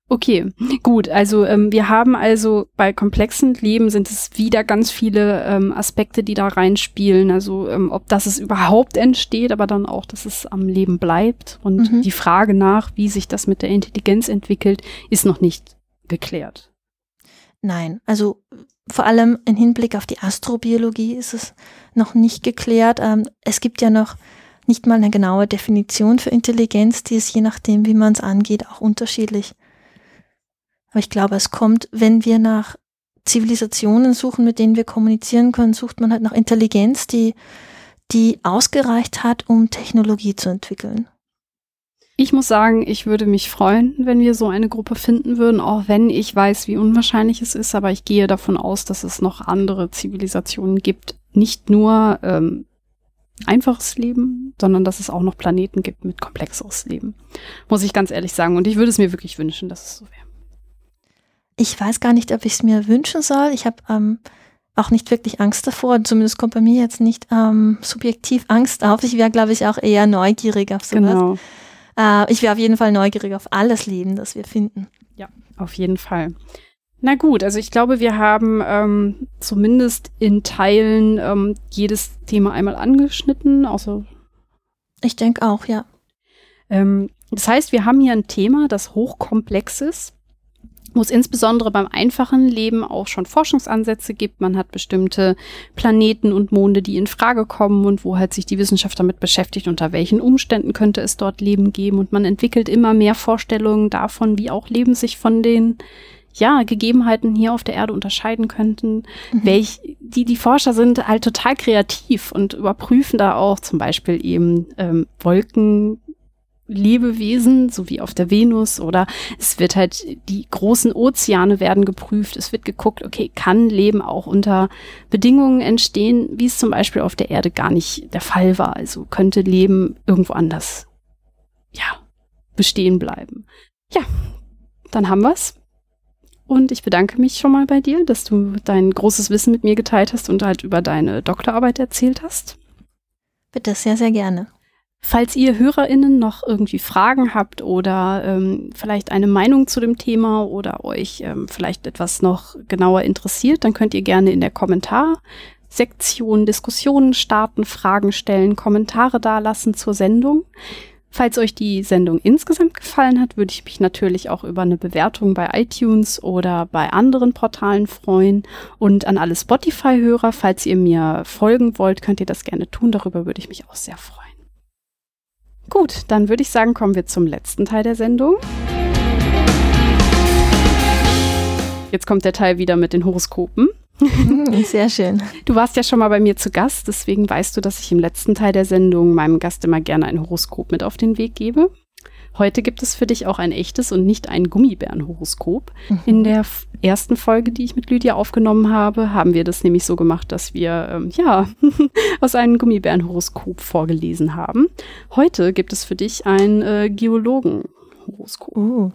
Okay, gut. Also ähm, wir haben also bei komplexen Leben sind es wieder ganz viele ähm, Aspekte, die da reinspielen. Also ähm, ob das es überhaupt entsteht, aber dann auch, dass es am Leben bleibt. Und mhm. die Frage nach, wie sich das mit der Intelligenz entwickelt, ist noch nicht geklärt. Nein, also vor allem im Hinblick auf die Astrobiologie ist es noch nicht geklärt. Ähm, es gibt ja noch nicht mal eine genaue Definition für Intelligenz, die ist je nachdem, wie man es angeht, auch unterschiedlich. Aber ich glaube, es kommt, wenn wir nach Zivilisationen suchen, mit denen wir kommunizieren können, sucht man halt nach Intelligenz, die, die ausgereicht hat, um Technologie zu entwickeln. Ich muss sagen, ich würde mich freuen, wenn wir so eine Gruppe finden würden, auch wenn ich weiß, wie unwahrscheinlich es ist, aber ich gehe davon aus, dass es noch andere Zivilisationen gibt. Nicht nur ähm, einfaches Leben, sondern dass es auch noch Planeten gibt mit komplexeres Leben. Muss ich ganz ehrlich sagen. Und ich würde es mir wirklich wünschen, dass es so wäre. Ich weiß gar nicht, ob ich es mir wünschen soll. Ich habe ähm, auch nicht wirklich Angst davor. Zumindest kommt bei mir jetzt nicht ähm, subjektiv Angst auf. Ich wäre, glaube ich, auch eher neugierig auf sowas. Genau. Äh, ich wäre auf jeden Fall neugierig auf alles Leben, das wir finden. Ja, auf jeden Fall. Na gut, also ich glaube, wir haben ähm, zumindest in Teilen ähm, jedes Thema einmal angeschnitten, außer. Ich denke auch, ja. Ähm, das heißt, wir haben hier ein Thema, das hochkomplex ist wo es insbesondere beim einfachen Leben auch schon Forschungsansätze gibt. Man hat bestimmte Planeten und Monde, die in Frage kommen und wo halt sich die Wissenschaft damit beschäftigt, unter welchen Umständen könnte es dort Leben geben. Und man entwickelt immer mehr Vorstellungen davon, wie auch Leben sich von den ja, Gegebenheiten hier auf der Erde unterscheiden könnten. Mhm. Welch, die, die Forscher sind halt total kreativ und überprüfen da auch zum Beispiel eben ähm, Wolken, Lebewesen, so wie auf der Venus oder es wird halt, die großen Ozeane werden geprüft. Es wird geguckt, okay, kann Leben auch unter Bedingungen entstehen, wie es zum Beispiel auf der Erde gar nicht der Fall war. Also könnte Leben irgendwo anders, ja, bestehen bleiben. Ja, dann haben wir's. Und ich bedanke mich schon mal bei dir, dass du dein großes Wissen mit mir geteilt hast und halt über deine Doktorarbeit erzählt hast. Bitte, sehr, sehr gerne. Falls ihr HörerInnen noch irgendwie Fragen habt oder ähm, vielleicht eine Meinung zu dem Thema oder euch ähm, vielleicht etwas noch genauer interessiert, dann könnt ihr gerne in der Kommentarsektion Diskussionen starten, Fragen stellen, Kommentare dalassen zur Sendung. Falls euch die Sendung insgesamt gefallen hat, würde ich mich natürlich auch über eine Bewertung bei iTunes oder bei anderen Portalen freuen. Und an alle Spotify-Hörer, falls ihr mir folgen wollt, könnt ihr das gerne tun. Darüber würde ich mich auch sehr freuen. Gut, dann würde ich sagen, kommen wir zum letzten Teil der Sendung. Jetzt kommt der Teil wieder mit den Horoskopen. Mhm, sehr schön. Du warst ja schon mal bei mir zu Gast, deswegen weißt du, dass ich im letzten Teil der Sendung meinem Gast immer gerne ein Horoskop mit auf den Weg gebe. Heute gibt es für dich auch ein echtes und nicht ein Gummibärenhoroskop. Mhm. In der ersten Folge, die ich mit Lydia aufgenommen habe, haben wir das nämlich so gemacht, dass wir ähm, ja aus einem Gummibärenhoroskop vorgelesen haben. Heute gibt es für dich ein äh, Geologenhoroskop. Uh.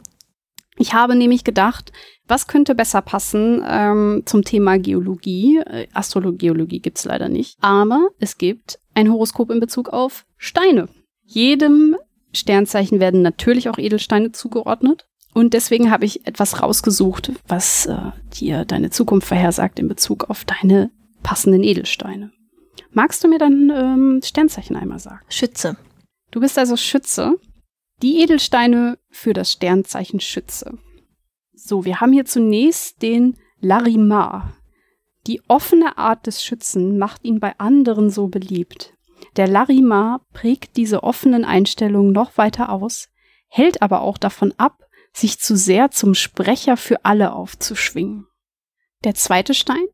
Ich habe nämlich gedacht, was könnte besser passen ähm, zum Thema Geologie? Äh, Astrologeologie gibt's leider nicht, aber es gibt ein Horoskop in Bezug auf Steine. Jedem Sternzeichen werden natürlich auch Edelsteine zugeordnet. Und deswegen habe ich etwas rausgesucht, was äh, dir deine Zukunft vorhersagt in Bezug auf deine passenden Edelsteine. Magst du mir dein ähm, Sternzeichen einmal sagen? Schütze. Du bist also Schütze. Die Edelsteine für das Sternzeichen Schütze. So, wir haben hier zunächst den Larimar. Die offene Art des Schützen macht ihn bei anderen so beliebt. Der Larimar prägt diese offenen Einstellungen noch weiter aus, hält aber auch davon ab, sich zu sehr zum Sprecher für alle aufzuschwingen. Der zweite Stein?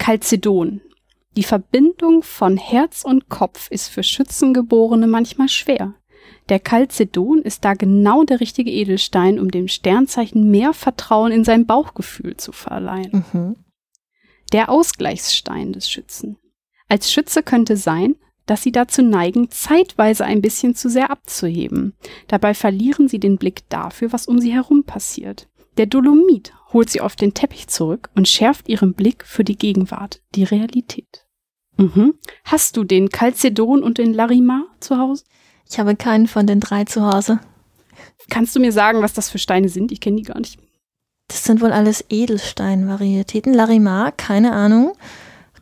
Chalcedon. Die Verbindung von Herz und Kopf ist für Schützengeborene manchmal schwer. Der Chalcedon ist da genau der richtige Edelstein, um dem Sternzeichen mehr Vertrauen in sein Bauchgefühl zu verleihen. Mhm. Der Ausgleichsstein des Schützen. Als Schütze könnte sein, dass sie dazu neigen, zeitweise ein bisschen zu sehr abzuheben. Dabei verlieren sie den Blick dafür, was um sie herum passiert. Der Dolomit holt sie auf den Teppich zurück und schärft ihren Blick für die Gegenwart, die Realität. Mhm. Hast du den Chalcedon und den Larimar zu Hause? Ich habe keinen von den drei zu Hause. Kannst du mir sagen, was das für Steine sind? Ich kenne die gar nicht. Das sind wohl alles Edelsteinvarietäten. Larimar, keine Ahnung.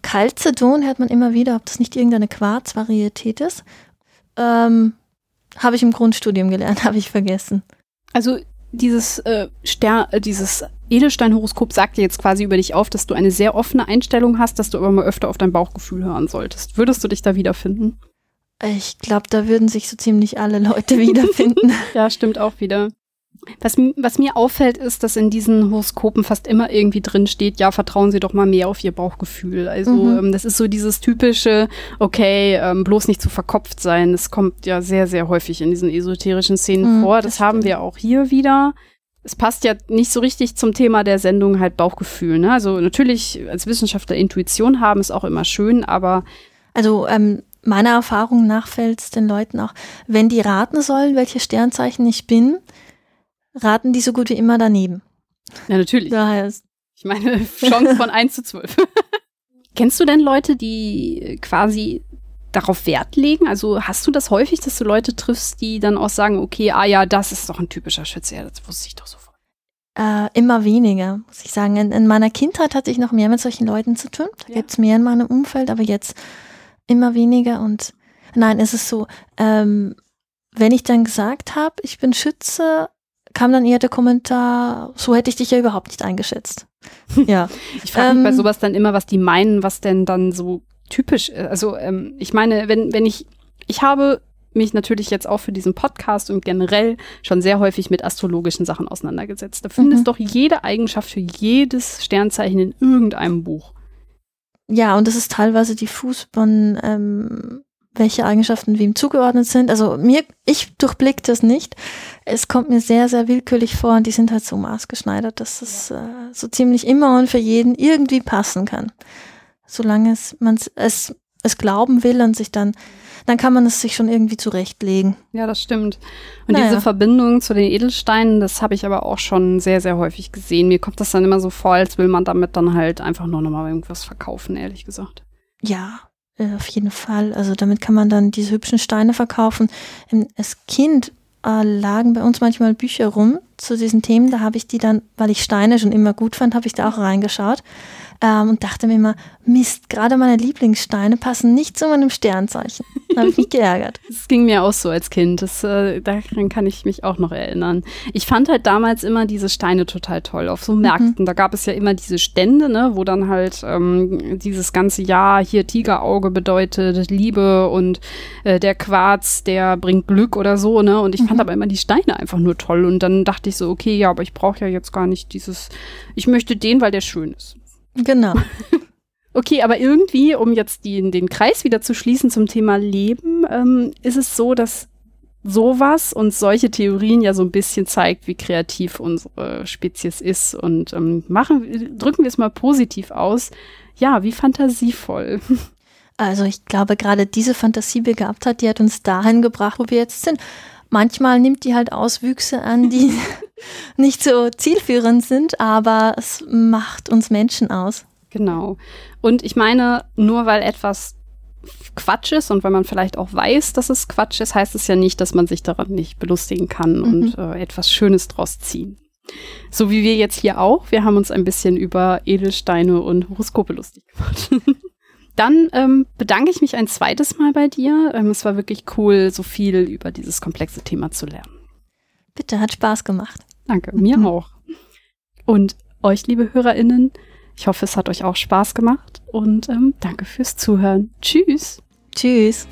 Chalcedon hört man immer wieder, ob das nicht irgendeine Quarzvarietät ist. Ähm, habe ich im Grundstudium gelernt, habe ich vergessen. Also dieses äh, Stern, äh, dieses Edelsteinhoroskop sagt dir jetzt quasi über dich auf, dass du eine sehr offene Einstellung hast, dass du aber mal öfter auf dein Bauchgefühl hören solltest. Würdest du dich da wiederfinden? Ich glaube, da würden sich so ziemlich alle Leute wiederfinden. ja, stimmt auch wieder. Was, was, mir auffällt, ist, dass in diesen Horoskopen fast immer irgendwie drin steht, ja, vertrauen Sie doch mal mehr auf Ihr Bauchgefühl. Also mhm. ähm, das ist so dieses typische, okay, ähm, bloß nicht zu verkopft sein. Das kommt ja sehr, sehr häufig in diesen esoterischen Szenen mhm, vor. Das, das haben wir auch hier wieder. Es passt ja nicht so richtig zum Thema der Sendung halt Bauchgefühl. Ne? Also natürlich als Wissenschaftler Intuition haben ist auch immer schön, aber also ähm, meiner Erfahrung nach fällt es den Leuten auch, wenn die raten sollen, welche Sternzeichen ich bin, raten die so gut wie immer daneben. Ja, natürlich. Daher ist ich meine, Chance von 1 zu 12. Kennst du denn Leute, die quasi darauf Wert legen? Also hast du das häufig, dass du Leute triffst, die dann auch sagen, okay, ah ja, das ist doch ein typischer Schütze, ja, das wusste ich doch sofort. Äh, immer weniger, muss ich sagen. In, in, meiner Kindheit hatte ich noch mehr mit solchen Leuten zu tun. Da ja. gibt es mehr in meinem Umfeld, aber jetzt immer weniger. Und nein, es ist so, ähm, wenn ich dann gesagt habe, ich bin Schütze, kam dann eher der Kommentar, so hätte ich dich ja überhaupt nicht eingeschätzt. ja. Ich frage mich ähm, bei sowas dann immer, was die meinen, was denn dann so typisch ist. Also ähm, ich meine, wenn, wenn ich, ich habe mich natürlich jetzt auch für diesen Podcast und generell schon sehr häufig mit astrologischen Sachen auseinandergesetzt. Da findest mhm. doch jede Eigenschaft für jedes Sternzeichen in irgendeinem Buch. Ja, und das ist teilweise diffus von ähm, welche Eigenschaften wem zugeordnet sind. Also mir, ich durchblick das nicht. Es kommt mir sehr, sehr willkürlich vor und die sind halt so maßgeschneidert, dass es äh, so ziemlich immer und für jeden irgendwie passen kann. Solange es, man es, es glauben will und sich dann, dann kann man es sich schon irgendwie zurechtlegen. Ja, das stimmt. Und naja. diese Verbindung zu den Edelsteinen, das habe ich aber auch schon sehr, sehr häufig gesehen. Mir kommt das dann immer so vor, als will man damit dann halt einfach nur nochmal irgendwas verkaufen, ehrlich gesagt. Ja, äh, auf jeden Fall. Also damit kann man dann diese hübschen Steine verkaufen. Ähm, als Kind äh, lagen bei uns manchmal Bücher rum zu diesen Themen. Da habe ich die dann, weil ich Steine schon immer gut fand, habe ich da auch reingeschaut ähm, und dachte mir immer, Mist, gerade meine Lieblingssteine passen nicht zu meinem Sternzeichen. Da habe ich mich geärgert. Das ging mir auch so als Kind. Das, äh, daran kann ich mich auch noch erinnern. Ich fand halt damals immer diese Steine total toll. Auf so mhm. Märkten, mhm. da gab es ja immer diese Stände, ne, wo dann halt ähm, dieses ganze Jahr hier Tigerauge bedeutet Liebe und äh, der Quarz, der bringt Glück oder so, ne? Und ich fand mhm. aber immer die Steine einfach nur toll. Und dann dachte ich so, okay, ja, aber ich brauche ja jetzt gar nicht dieses, ich möchte den, weil der schön ist. Genau. Okay, aber irgendwie, um jetzt die, den Kreis wieder zu schließen zum Thema Leben, ähm, ist es so, dass sowas und solche Theorien ja so ein bisschen zeigt, wie kreativ unsere Spezies ist. Und ähm, machen, drücken wir es mal positiv aus. Ja, wie fantasievoll. Also ich glaube, gerade diese Fantasie, die wir gehabt hat, die hat uns dahin gebracht, wo wir jetzt sind. Manchmal nimmt die halt Auswüchse an, die nicht so zielführend sind, aber es macht uns Menschen aus. Genau. Und ich meine, nur weil etwas Quatsch ist und wenn man vielleicht auch weiß, dass es Quatsch ist, heißt es ja nicht, dass man sich daran nicht belustigen kann mhm. und äh, etwas Schönes draus ziehen. So wie wir jetzt hier auch. Wir haben uns ein bisschen über Edelsteine und Horoskope lustig gemacht. Dann ähm, bedanke ich mich ein zweites Mal bei dir. Ähm, es war wirklich cool, so viel über dieses komplexe Thema zu lernen. Bitte, hat Spaß gemacht. Danke, mir mhm. auch. Und euch, liebe HörerInnen, ich hoffe, es hat euch auch Spaß gemacht und ähm, danke fürs Zuhören. Tschüss. Tschüss.